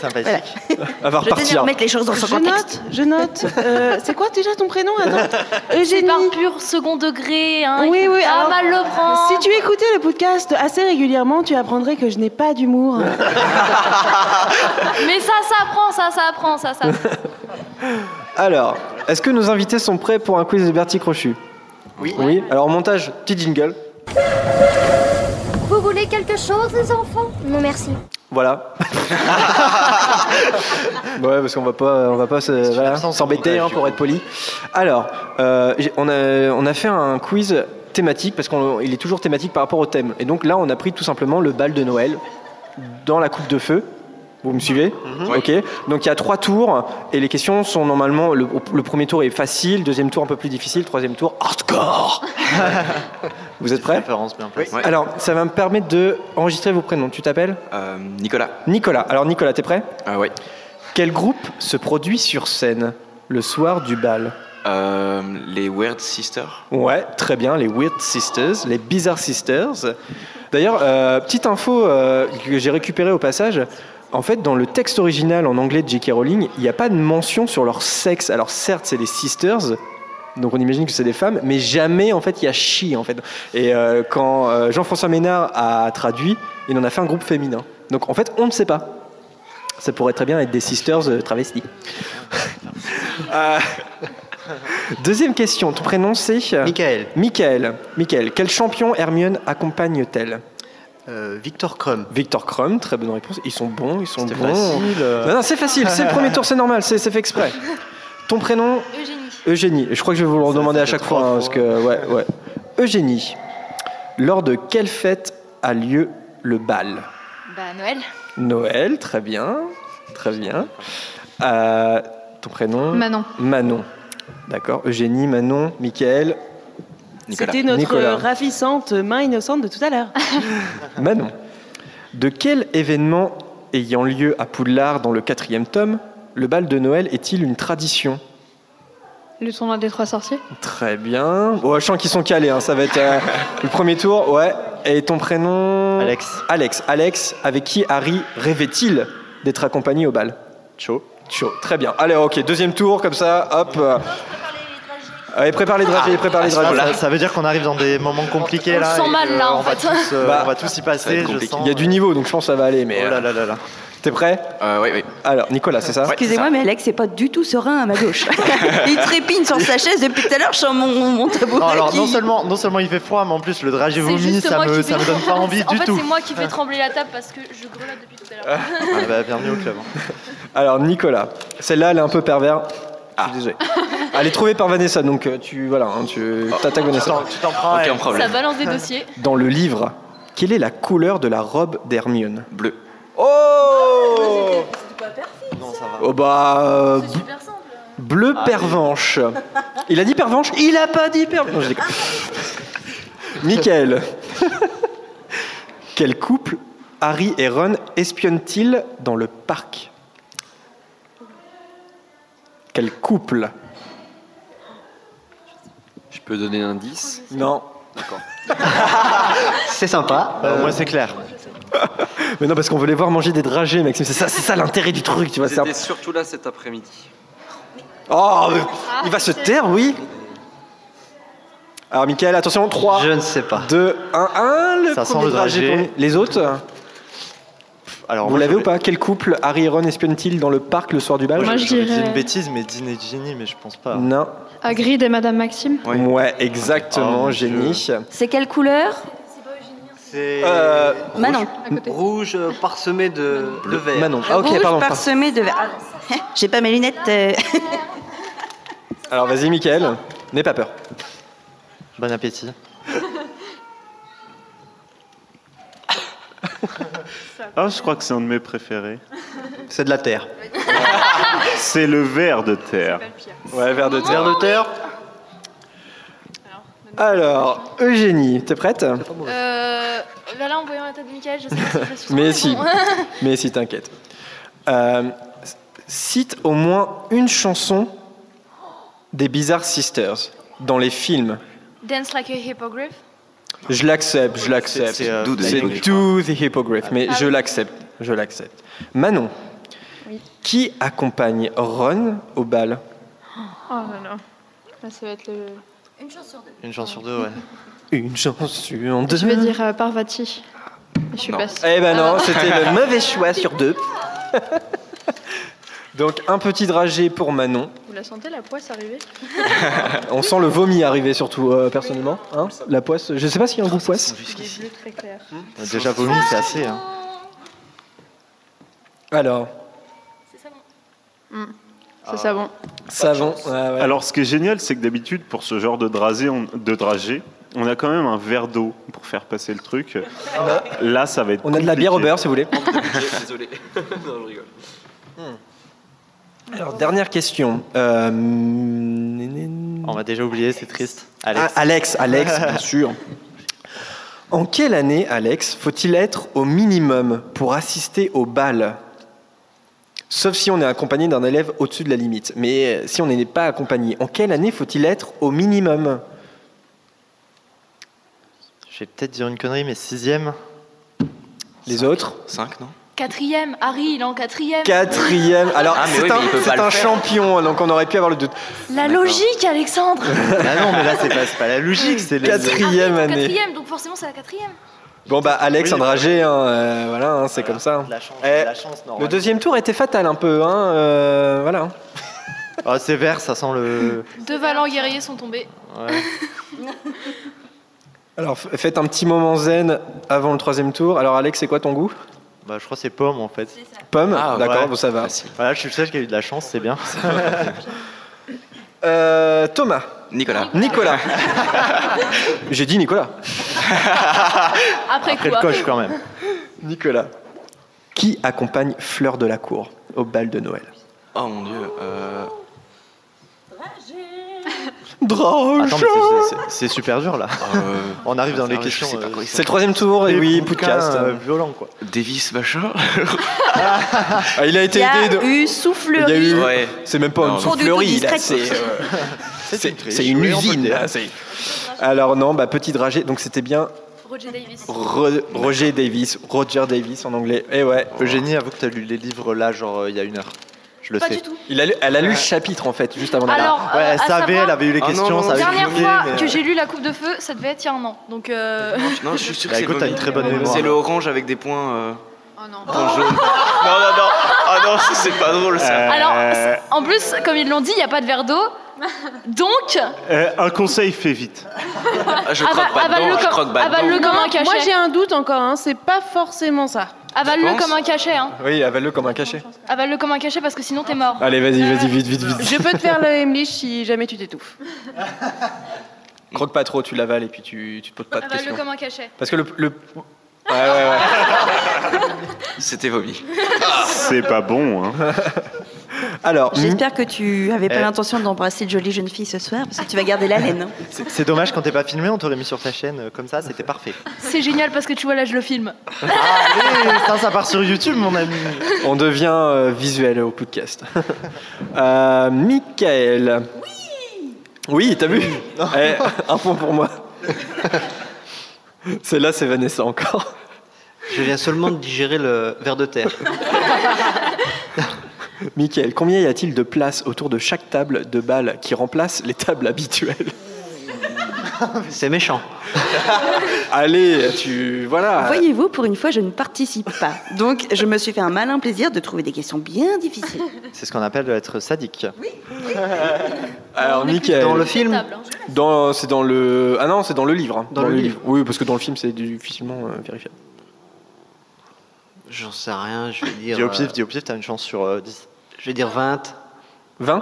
N: Sympathique.
D: Voilà.
A: Elle va
D: Je tenais à
A: repartir.
D: remettre les choses dans son
F: Je
D: contexte.
F: note, je note. Euh, c'est quoi déjà ton prénom Attends.
M: C'est
F: Eugénie.
M: par pur second degré. Hein.
F: Oui, oui, alors,
M: mal le prendre.
F: Si tu écoutais le podcast assez régulièrement, tu apprendrais que je n'ai pas d'humour.
M: Mais ça s'apprend, ça s'apprend, ça s'apprend.
A: Alors, est-ce que nos invités sont prêts pour un quiz de Bertie Crochu?
N: Oui.
A: Oui. Alors, montage, petit jingle.
O: Vous voulez quelque chose, les enfants? Non, merci.
A: Voilà. ouais, parce qu'on va pas, on va pas se- voilà, s'embêter hein, pour être poli. Alors, euh, on, a, on a fait un quiz thématique parce qu'il est toujours thématique par rapport au thème. Et donc là, on a pris tout simplement le bal de Noël dans la coupe de feu. Vous me suivez Ok. Donc il y a trois tours et les questions sont normalement le, le premier tour est facile, deuxième tour un peu plus difficile, troisième tour hardcore. Vous êtes prêts.
K: Ouais.
A: Alors ça va me permettre de enregistrer vos prénoms. Tu t'appelles
K: Euh, Nicolas.
A: Nicolas. Alors Nicolas, t'es prêt
K: Ah ouais.
A: Quel groupe se produit sur scène le soir du bal
K: Euh, les Weird Sisters.
A: Ouais, très bien, les Weird Sisters, les Bizarre Sisters. D'ailleurs, euh, petite info euh, que j'ai récupérée au passage. En fait, dans le texte original en anglais de J.K. Rowling, il n'y a pas de mention sur leur sexe. Alors certes, c'est des sisters, donc on imagine que c'est des femmes, mais jamais en fait il y a she en fait. Et euh, quand euh, Jean-François Ménard a traduit, il en a fait un groupe féminin. Donc en fait, on ne sait pas. Ça pourrait très bien être des sisters euh, travestis. Euh, Deuxième question, ton prénom c'est?
L: Michael.
A: Michael. Michael, quel champion Hermione accompagne-t-elle?
L: Euh, Victor Crum.
A: Victor Crum, très bonne réponse. Ils sont bons, ils sont bons.
L: facile.
A: Non, non, c'est facile, c'est le premier tour, c'est normal, c'est fait exprès. Ton prénom
M: Eugénie.
A: Eugénie. Je crois que je vais vous le redemander à chaque fois, hein, parce que ouais, ouais. Eugénie. Lors de quelle fête a lieu le bal?
M: Bah, Noël.
A: Noël, très bien, très bien. Euh, ton prénom?
M: Manon.
A: Manon. D'accord. Eugénie, Manon, Michael,
F: C'était notre
A: Nicolas.
F: ravissante main innocente de tout à l'heure.
A: Manon. De quel événement ayant lieu à Poudlard dans le quatrième tome, le bal de Noël est-il une tradition?
P: Le tournoi des trois sorciers?
A: Très bien. Bon, je sens qu'ils sont calés, hein, ça va être euh, le premier tour. Ouais. Et ton prénom?
N: Alex.
A: Alex. Alex, avec qui Harry rêvait-il d'être accompagné au bal?
N: Cho.
A: Cho. Très bien. Allez, ok, deuxième tour, comme ça, hop. euh. Allez, prépare les dragées, prépare les
N: Ah,
A: dragées.
N: ça, ça veut dire qu'on arrive dans des moments compliqués
M: On
N: là.
M: sent mal, là, en
N: on va
M: fait.
N: tous, euh,
A: Bah,
N: on va tous y passer. je sens.
A: Il y a du niveau, donc je pense que ça va aller. Mais
N: Oh là
A: euh,
N: là là là.
A: T'es prêt
K: Euh, oui, oui.
A: Alors, Nicolas, c'est ça
D: Excusez-moi, mais Alex, c'est pas du tout serein à ma gauche. il trépigne sur sa chaise depuis tout à l'heure, je sens mon, mon tabouret.
N: Non, alors
D: qui-
N: non seulement, non seulement il fait froid, mais en plus le dragé vomi, ça me, ça me donne pas envie
M: En
N: du
M: fait,
N: tout.
M: c'est moi qui fais trembler la table parce que je grelotte depuis tout à l'heure.
N: Ah, bah, bienvenue au club.
A: Alors, Nicolas, celle-là, elle est un peu pervers. Je suis désolé. Elle est trouvée par Vanessa, donc euh, tu voilà, hein, tu t'attaques Vanessa.
N: Tu t'en prends.
K: Aucun problème.
M: Ça balance des dossiers.
A: Dans le livre, quelle est la couleur de la robe d'Hermione?
K: Bleu.
A: Oh
N: Non, ça va.
A: Oh bah. euh,
M: C'est super simple.
A: bleu pervenche. Il a dit pervenche? Il a pas dit pervenche. Non, je déconne. Michael. Quel couple Harry et Ron espionnent-ils dans le parc? Quel couple?
B: Je peux donner un 10
A: Non.
B: D'accord.
L: C'est sympa.
N: Euh, moi c'est clair.
A: Mais non, parce qu'on veut les voir manger des dragées, Maxime. C'est ça, c'est ça l'intérêt du truc, tu vois. c'est un-
B: C'était surtout là cet après-midi.
A: Oh, mais il va se taire, oui. Alors, Michael, attention, 3,
L: Je ne sais pas.
A: 2, 1, 1. Le
N: Ça sent le
A: dragé pour- Les autres
N: Alors,
A: Vous l'avez ou pas? Quel couple Harry et Ron espionnent-ils dans le parc le soir du bal?
P: Moi, je dirais-
N: une bêtise, mais Dean et Ginny, mais je pense pas.
A: Non.
P: Hagrid et Madame Maxime.
A: Ouais, exactement,
N: Oh, mon
A: génie.
D: C'est quelle couleur?
L: C'est
A: Euh,
D: Manon.
L: rouge euh, parsemé de, de vert.
A: Manon. Ah, ok,
D: Rouge
A: pardon.
D: parsemé de vert. Ah, J'ai pas mes lunettes. euh.
A: Alors, vas-y, Michael. N'aie pas peur.
N: Bon appétit.
H: Ah, je crois que c'est un de mes préférés.
L: C'est de la terre.
H: C'est le ver de terre.
A: Ouais, vers de terre.
L: Vers de terre.
A: Alors, Eugénie, t'es prête?
M: Euh, là, là, en voyant la tête de Michael, je sais pas si je suis
A: Mais si.
M: bon.
A: Mais si, t'inquiète. Euh, cite au moins une chanson des Bizarre Sisters dans les films.
M: Dance like a hippogriff.
A: Je l'accepte, je l'accepte.
N: C'est, euh,
K: Do the Hippogriff.
A: Mais
M: Ah
A: je
M: oui.
A: l'accepte, je l'accepte. Manon, qui accompagne Ron au bal?
P: Oh là. Là, ça va être le.
M: Une chance sur deux.
N: Une chance sur deux, ouais.
A: Une chance sur deux.
P: Je vais dire euh, Parvati. Je suis
K: Non.
P: pas sûre.
A: Eh ben non,
M: Ah.
A: c'était le mauvais choix sur deux. Donc un petit dragé pour Manon.
P: Vous la sentez la poisse arriver
A: On sent le vomi arriver surtout euh, personnellement. Hein la poisse, je sais pas s'il y a un goût poisse.
P: Des bleus très clairs.
N: Déjà vomi, c'est assez. Hein.
A: Alors,
M: C'est ça bon.
P: Hmm. C'est ça bon.
A: savon. ouais, ouais.
H: Alors, ce qui est génial, c'est que d'habitude, pour ce genre de dragé, on, de dragé, on a quand même un verre d'eau pour faire passer le truc. Là, ça va être.
A: On a de la bière au beurre si vous voulez.
B: Désolé. non, je rigole.
A: Alors dernière question. Euh,
N: On m'a déjà oublié, c'est triste.
A: Alex.
N: Alex.
A: Alex, Alex, bien sûr. En quelle année, Alex, faut-il être au minimum pour assister au bal? Sauf si on est accompagné d'un élève au-dessus de la limite. Mais euh, si on n'est pas accompagné, en quelle année faut-il être au minimum?
N: Je vais peut-être dire une connerie, mais sixième.
A: Les autres?
K: 5, non?
M: Quatrième. Harry, il est en quatrième.
A: Quatrième. Alors,
K: Ah,
A: c'est
K: oui,
A: un, champion, donc on aurait pu avoir le doute.
M: La logique, Alexandre.
N: Ah non, mais là, c'est pas, c'est pas la logique, c'est les.
A: Quatrième année.
M: Quatrième, donc forcément, c'est la quatrième.
A: Bon, bah, Alex,
N: Oui,
A: un dragé, hein, euh, voilà, hein, c'est comme ça.
N: La chance,
A: Eh,
N: la chance,
A: Le deuxième tour était fatal un peu, hein, euh, voilà.
N: Ah, c'est vert, ça sent le.
M: Deux valants guerriers sont tombés.
N: Ouais.
A: Alors, faites un petit moment zen avant le troisième tour. Alors, Alex, c'est quoi ton goût?
N: Bah, je crois que c'est pomme en fait.
A: Pomme?
N: Ah,
A: D'accord,
N: ouais.
A: bon, ça va.
N: Voilà, je suis le seul qui a eu de la chance, c'est bien.
A: Euh, Thomas.
K: Nicolas.
A: Nicolas. J'ai dit Nicolas.
M: Après,
N: Après
M: quoi
N: le coche quand même.
A: Nicolas. Qui accompagne Fleur de la Cour au bal de Noël?
K: Oh mon dieu. Euh...
N: Attends, c'est- super dur là. On arrive dans les questions. euh,
A: C'est le troisième tour, et oui, podcast.
N: euh, violent quoi.
K: Davis, machin.
A: Ah, il a
D: Il
A: été
D: y a
A: aidé de...
D: eu
A: Il y a
D: soufflerie.
A: eu...
K: Ouais.
A: C'est même pas
K: Non,
A: une soufflerie, là. C'est... euh, C'est
N: une triche,
A: c'est
N: oui,
A: usine, c'est- Alors non, bah petit dragé, donc c'était bien
M: Roger Davis.
A: Ro- Roger Davis, Roger Davis en anglais. Et ouais,
N: Eugénie, avoue que tu as lu les livres là, genre euh, il y a une heure. Je le
M: Pas
N: sais.
M: du tout.
A: il a lu- elle a lu le chapitre en fait, juste avant d'aller.
M: Alors,
N: Ouais,
M: euh,
N: elle
M: à
N: savait,
M: savoir,
N: elle avait eu les
K: Ah, non,
N: questions,
K: non,
N: ça
K: non,
N: avait
M: Dernière fois
N: mais,
M: que
N: euh,
M: j'ai lu La Coupe de Feu, ça devait être il y a un an. Donc, euh,
K: Non, je suis sûr
N: Bah,
K: que c'est
N: écoute, t'as une très bonne mémoire.
K: C'est le orange avec des points. euh,
P: Oh non.
K: jaunes. non, non, non. Ah non, c'est pas drôle ça.
E: Euh,
M: alors, c'est- en plus, comme ils l'ont dit, il n'y a pas de verre d'eau. Donc,
E: euh, un conseil, fais vite.
K: Ah, je croque pas
M: avale-le
K: dedans, je
M: comme,
K: croque pas
M: avale-le
K: dedans.
M: comme un cachet.
F: moi j'ai un doute encore, hein, c'est pas forcément ça.
M: Avale-le
K: penses
M: comme un cachet. Hein.
A: Oui, avale-le comme un cachet.
M: Avale-le comme un cachet parce que sinon t'es mort.
A: Allez, vas-y, vas-y, vite, vite, vite.
F: Je peux te faire le Heimlich si jamais tu t'étouffes.
A: Croque pas trop, tu l'avales et puis tu, tu te poses pas de
M: Avale-le
A: questions.
M: comme un cachet.
A: Parce que le... le... Ouais, ouais, ouais.
K: C'était vomi.
E: C'est pas bon. Hein.
A: Alors,
D: J'espère que tu avais pas
N: Eh.
D: l'intention d'embrasser de jolie jeune fille ce soir parce que tu vas garder la laine. hein.
N: C'est dommage quand t'es pas filmé, on t'aurait mis sur ta chaîne euh, comme ça, c'était parfait.
M: C'est génial parce que tu vois là, je le filme.
N: Allez, ça, ça part sur YouTube, mon ami.
A: on devient euh, visuel au podcast. euh, Michael. Oui Oui, t'as vu Eh, Un point pour moi. Celle-là, c'est Vanessa encore.
L: Je viens seulement de digérer le ver de terre.
A: Michael, combien y a-t-il de places autour de chaque table de bal qui remplace les tables habituelles
L: C'est méchant.
A: Allez, tu. Voilà.
D: Voyez-vous, pour une fois, je ne participe pas. Donc, je me suis fait un malin plaisir de trouver des questions bien difficiles.
N: C'est ce qu'on appelle être sadique.
A: Alors,
M: On est
A: Michael.
L: Dans le film
M: Table, hein.
A: Dans- C'est dans le. Ah non, c'est dans le livre. hein.
L: Dans le livre.
A: Oui, parce que dans le film, c'est difficilement euh, vérifiable.
L: J'en sais rien, je vais dire.
N: Dis au
L: euh,
N: pif, dis au pif, t'as une chance sur euh, 10.
L: Je vais dire 20.
A: 20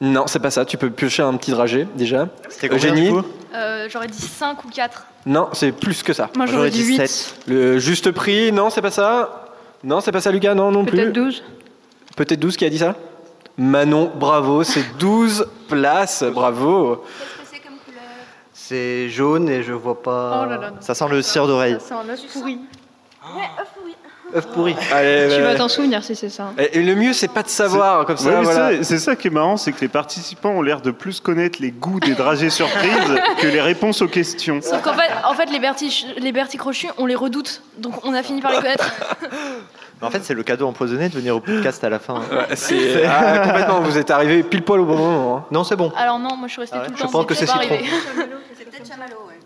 A: Non, c'est pas ça. Tu peux piocher un petit dragé déjà.
N: C'était combien
A: Eugénie
N: du coup?
M: Euh, J'aurais dit 5 ou 4.
A: Non, c'est plus que ça.
P: Moi j'aurais dit 8.
N: 7.
A: Le juste prix, non, c'est pas ça. Non, c'est pas ça, Lucas, non, non plus.
P: Peut-être 12.
A: Peut-être 12 qui a dit ça? Manon, bravo, c'est 12 places, bravo.
L: C'est jaune et je vois pas.
P: Oh là là.
N: Ça sent le cire d'oreille.
P: C'est un œuf pourri.
L: œuf pourri.
A: Allez,
P: Tu
A: bah,
P: vas t'en souvenir si c'est ça.
A: Et, et le mieux, c'est pas de savoir comme ça.
E: Ouais,
A: voilà.
E: c'est- C'est ça qui est marrant, c'est que les participants ont l'air de plus connaître les goûts des dragées surprises que les réponses aux questions.
M: Sauf qu'en fait, en fait les, Berti, les Berti Crochus, on les redoute. Donc on a fini par les connaître.
N: Mais en fait, c'est le cadeau empoisonné de venir au podcast à la fin.
A: Ouais, c'est- ah, complètement, vous êtes arrivé pile poil au bon moment. hein.
L: Non, c'est bon.
M: Alors non, moi je suis restée
N: Ah ouais
M: tout le
L: Je
M: temps.
L: pense que c'est citron.
M: arrivé.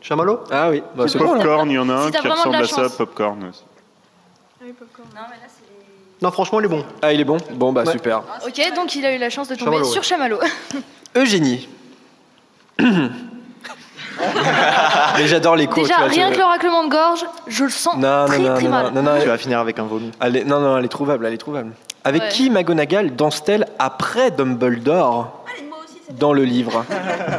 L: Chamallow
A: Ah oui, bah, c'est.
E: Popcorn, il y en a un
M: Si
E: qui ressemble à ça. Popcorn aussi.
L: Non, franchement, il est bon.
A: Ah, il est bon Bon, bah
L: Ouais.
A: super.
M: Ok, donc il a eu la chance de tomber
L: Chamallow, ouais.
M: sur Chamallow.
A: Eugénie. Mais j'adore l'écho.
M: Déjà,
A: tu vois,
M: rien
A: je-
M: que le raclement de gorge, je le sens
A: Non, non,
M: très
A: non,
M: très
A: non,
M: mal.
A: non, non,
N: Tu vas finir avec un vomi.
A: Elle est- non, non, elle est trouvable, elle est trouvable. Avec
M: Ouais.
A: qui McGonagall danse-t-elle après Dumbledore dans le livre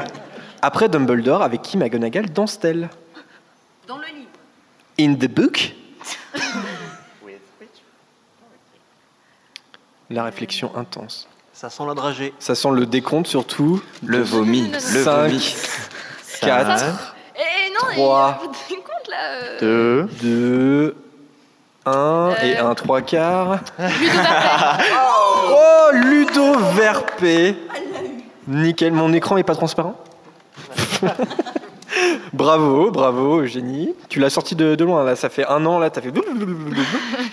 A: Après Dumbledore, avec qui McGonagall danse-t-elle
D: Dans le livre.
A: In the book La réflexion intense.
L: Ça sent la dragée.
A: Ça sent le décompte surtout.
K: Le vomi. Le
A: 5,
K: vomi.
A: 4,
M: Eh non, il y
A: Trois.
M: a vous tenez compte là euh,
N: 2.
A: 2, 1 et
M: Euh.
A: 1 3 quarts. Oh, Ludo Verpé Nickel, mon écran est pas transparent Bravo, bravo, Eugénie. Tu l'as sorti de, de loin, là, ça fait un an, là, t'as fait...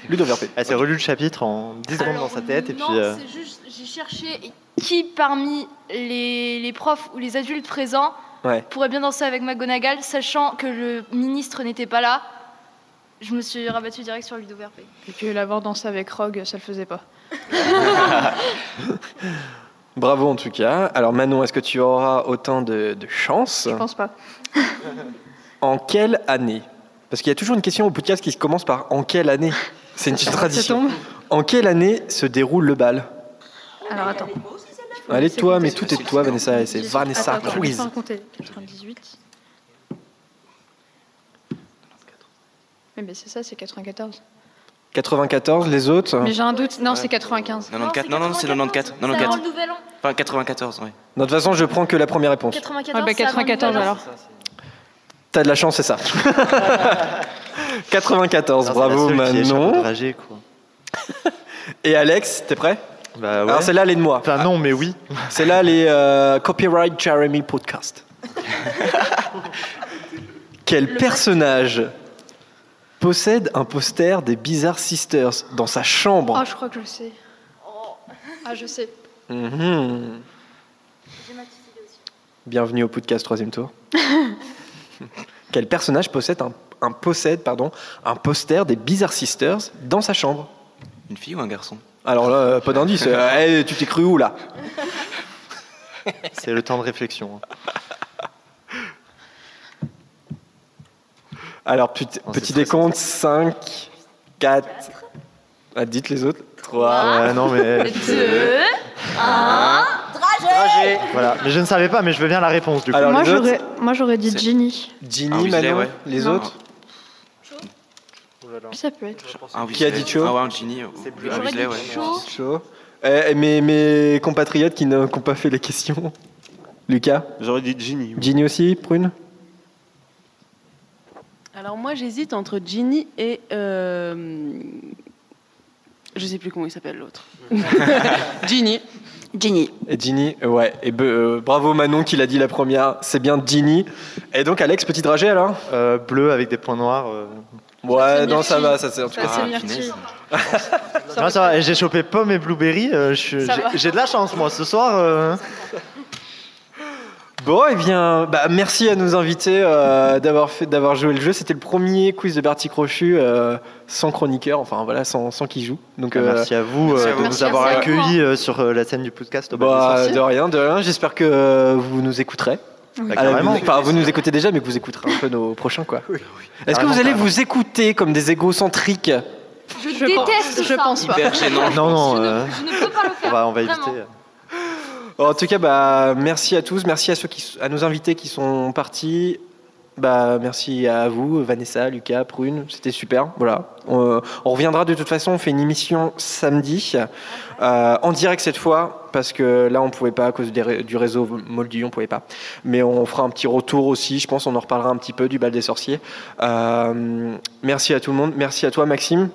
A: Ludo Verpé.
N: Elle s'est relue le chapitre en 10 secondes dans sa tête et
M: non,
N: puis. euh,
M: c'est juste, j'ai cherché qui parmi les, les profs ou les adultes présents
A: Ouais.
M: pourrait bien danser avec McGonagall, sachant que le ministre n'était pas là. Je me suis rabattue direct sur Ludo Verpé.
P: Et que l'avoir dansé avec Rogue, ça le faisait pas.
A: Bravo en tout cas. Alors Manon, est-ce que tu auras autant de, de chance?
P: Je pense pas.
A: En quelle année Parce qu'il y a toujours une question au podcast qui commence par en quelle année C'est une petite tradition. En quelle année se déroule le bal
P: Alors attends.
A: Allez, toi, mais tout est de toi, Vanessa. et C'est Vanessa
P: compter. 98. Oui, mais c'est ça, c'est 94.
A: 94, les autres
P: Mais j'ai un doute. Non, c'est 95.
K: 94, non, non, c'est 94.
M: C'est avant
K: 94.
M: le nouvel an.
K: Pas Enfin, 94, oui.
A: De toute façon, je prends que la première réponse.
M: 94,
P: Ah bah,
M: c'est avant
P: 94
M: Nouvel An.
A: T'as de la chance, c'est ça. 94,
N: Ah, c'est
A: bravo Manon.
N: quoi.
A: Et Alex, t'es prêt?
N: Bah ouais.
A: Alors celle-là, elle est de moi.
N: Enfin non, mais oui.
A: Celle-là, elle est euh, copyright Jeremy Podcast. Quel personnage possède un poster des Bizarre Sisters dans sa chambre?
P: Oh, je crois que je sais. Ah, je sais.
A: Mhm. Bienvenue au podcast troisième tour. Quel personnage possède un, un, possède, pardon, un poster des Bizarre Sisters dans sa chambre
K: Une fille ou un garçon?
A: Alors là, pas d'indice. Euh, hey, tu t'es cru où là?
N: C'est le temps de réflexion. Hein.
A: Alors, petit, petit décompte 5, 4. Ah, dites les autres. 3.
N: Ouais, non, mais.
M: 2. 1.
N: Voilà, mais je ne savais pas, mais je veux bien la réponse du coup.
P: Moi, j'aurais, moi j'aurais dit Ginny.
A: Ginny,
K: ah
A: Whistler,
K: ouais.
A: les autres
P: Ça peut être.
K: Ah
A: qui a dit Cho
K: Ah ouais, Ginny. C'est
N: plus
K: ah
M: Chaud.
A: Eh, mes, compatriotes qui n'ont pas fait les questions. Lucas
H: J'aurais dit Ginny.
A: Ginny aussi, Prune
F: Alors moi j'hésite entre Ginny et euh, je sais plus comment il s'appelle l'autre. Ginny,
D: Ginny.
A: Et Ginny, euh, ouais. Et be- euh, bravo Manon qui l'a dit la première. C'est bien Ginny. Et donc Alex, petit dragé alors?
N: Euh, bleu avec des points noirs. euh.
A: Ouais, non, ça va, ça c'est en tout
P: Ça,
A: cas.
K: Ah.
N: Non, ça va, j'ai chopé pomme et blueberry. euh. J'ai de la chance moi ce soir.
A: Bon, et bien, bah, merci à nos invités euh, d'avoir fait, d'avoir joué le jeu. C'était le premier quiz de Bertie Crochu euh, sans chroniqueur, enfin voilà, sans, sans qui joue. Donc, euh,
N: Merci à vous
K: Merci
N: euh,
K: à
N: de
K: vous.
N: nous
M: Merci
N: avoir accueillis euh, sur euh, la scène du podcast. au
A: bah, de rien, de rien. J'espère que euh, vous nous écouterez.
N: Bah.
A: Enfin, vous nous écoutez déjà, mais que vous écouterez un peu nos prochains, quoi. Est-ce que vous allez vous écouter comme des égocentriques?
M: Je,
P: Je
M: déteste
P: pense- je
M: ça.
P: pense pas.
K: Hyper gênant.
N: Non, non,
M: Je ne- Je ne peux pas le
N: on
M: faire.
N: va, on va
M: Vraiment.
N: éviter.
A: En tout cas, bah, merci à tous, merci à nos invités qui sont partis. Bah, merci à vous, Vanessa, Lucas, Prune, c'était super. Voilà, on, reviendra de toute façon. On fait une émission samedi euh, en direct cette fois parce que là on pouvait pas à cause du réseau Moldu, on pouvait pas. Mais on fera un petit retour aussi. Je pense on en reparlera un petit peu du bal des sorciers. Euh, merci à tout le monde. Merci à toi, Maxime.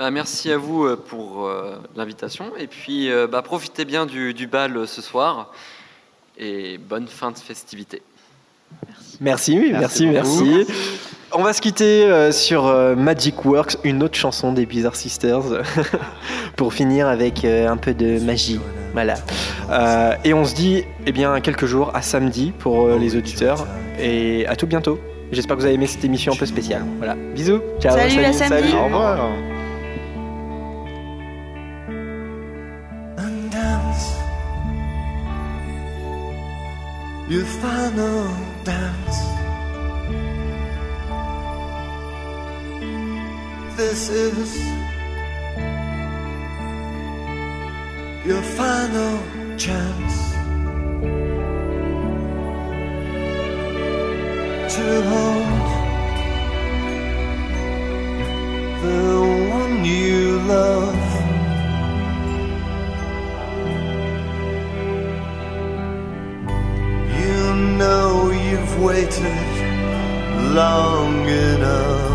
B: Bah, merci à vous euh, pour euh, l'invitation. Et puis, euh, bah, profitez bien du, du bal ce soir. Et bonne fin de festivité.
A: Merci, oui, merci,
N: Merci
A: merci. On va se quitter euh, sur euh, Magic Works, une autre chanson des Bizarre Sisters, pour finir avec euh, un peu de magie. Voilà. Euh, et on se dit, eh bien, quelques jours, à samedi pour euh, les auditeurs, et à tout bientôt. J'espère que vous avez aimé cette émission un peu spéciale. Voilà. Bisous. Ciao.
D: Salut, à samedi.
N: Au revoir.
Q: Your final dance. This is your final chance to hold the one you love. Know you've waited long enough.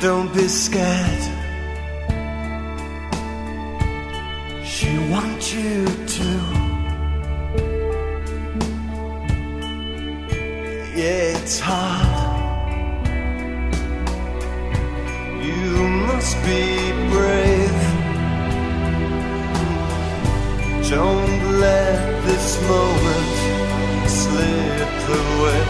Q: don't be scared. She wants you to. Yeah, it's hard. You must be brave. Don't let this moment slip away.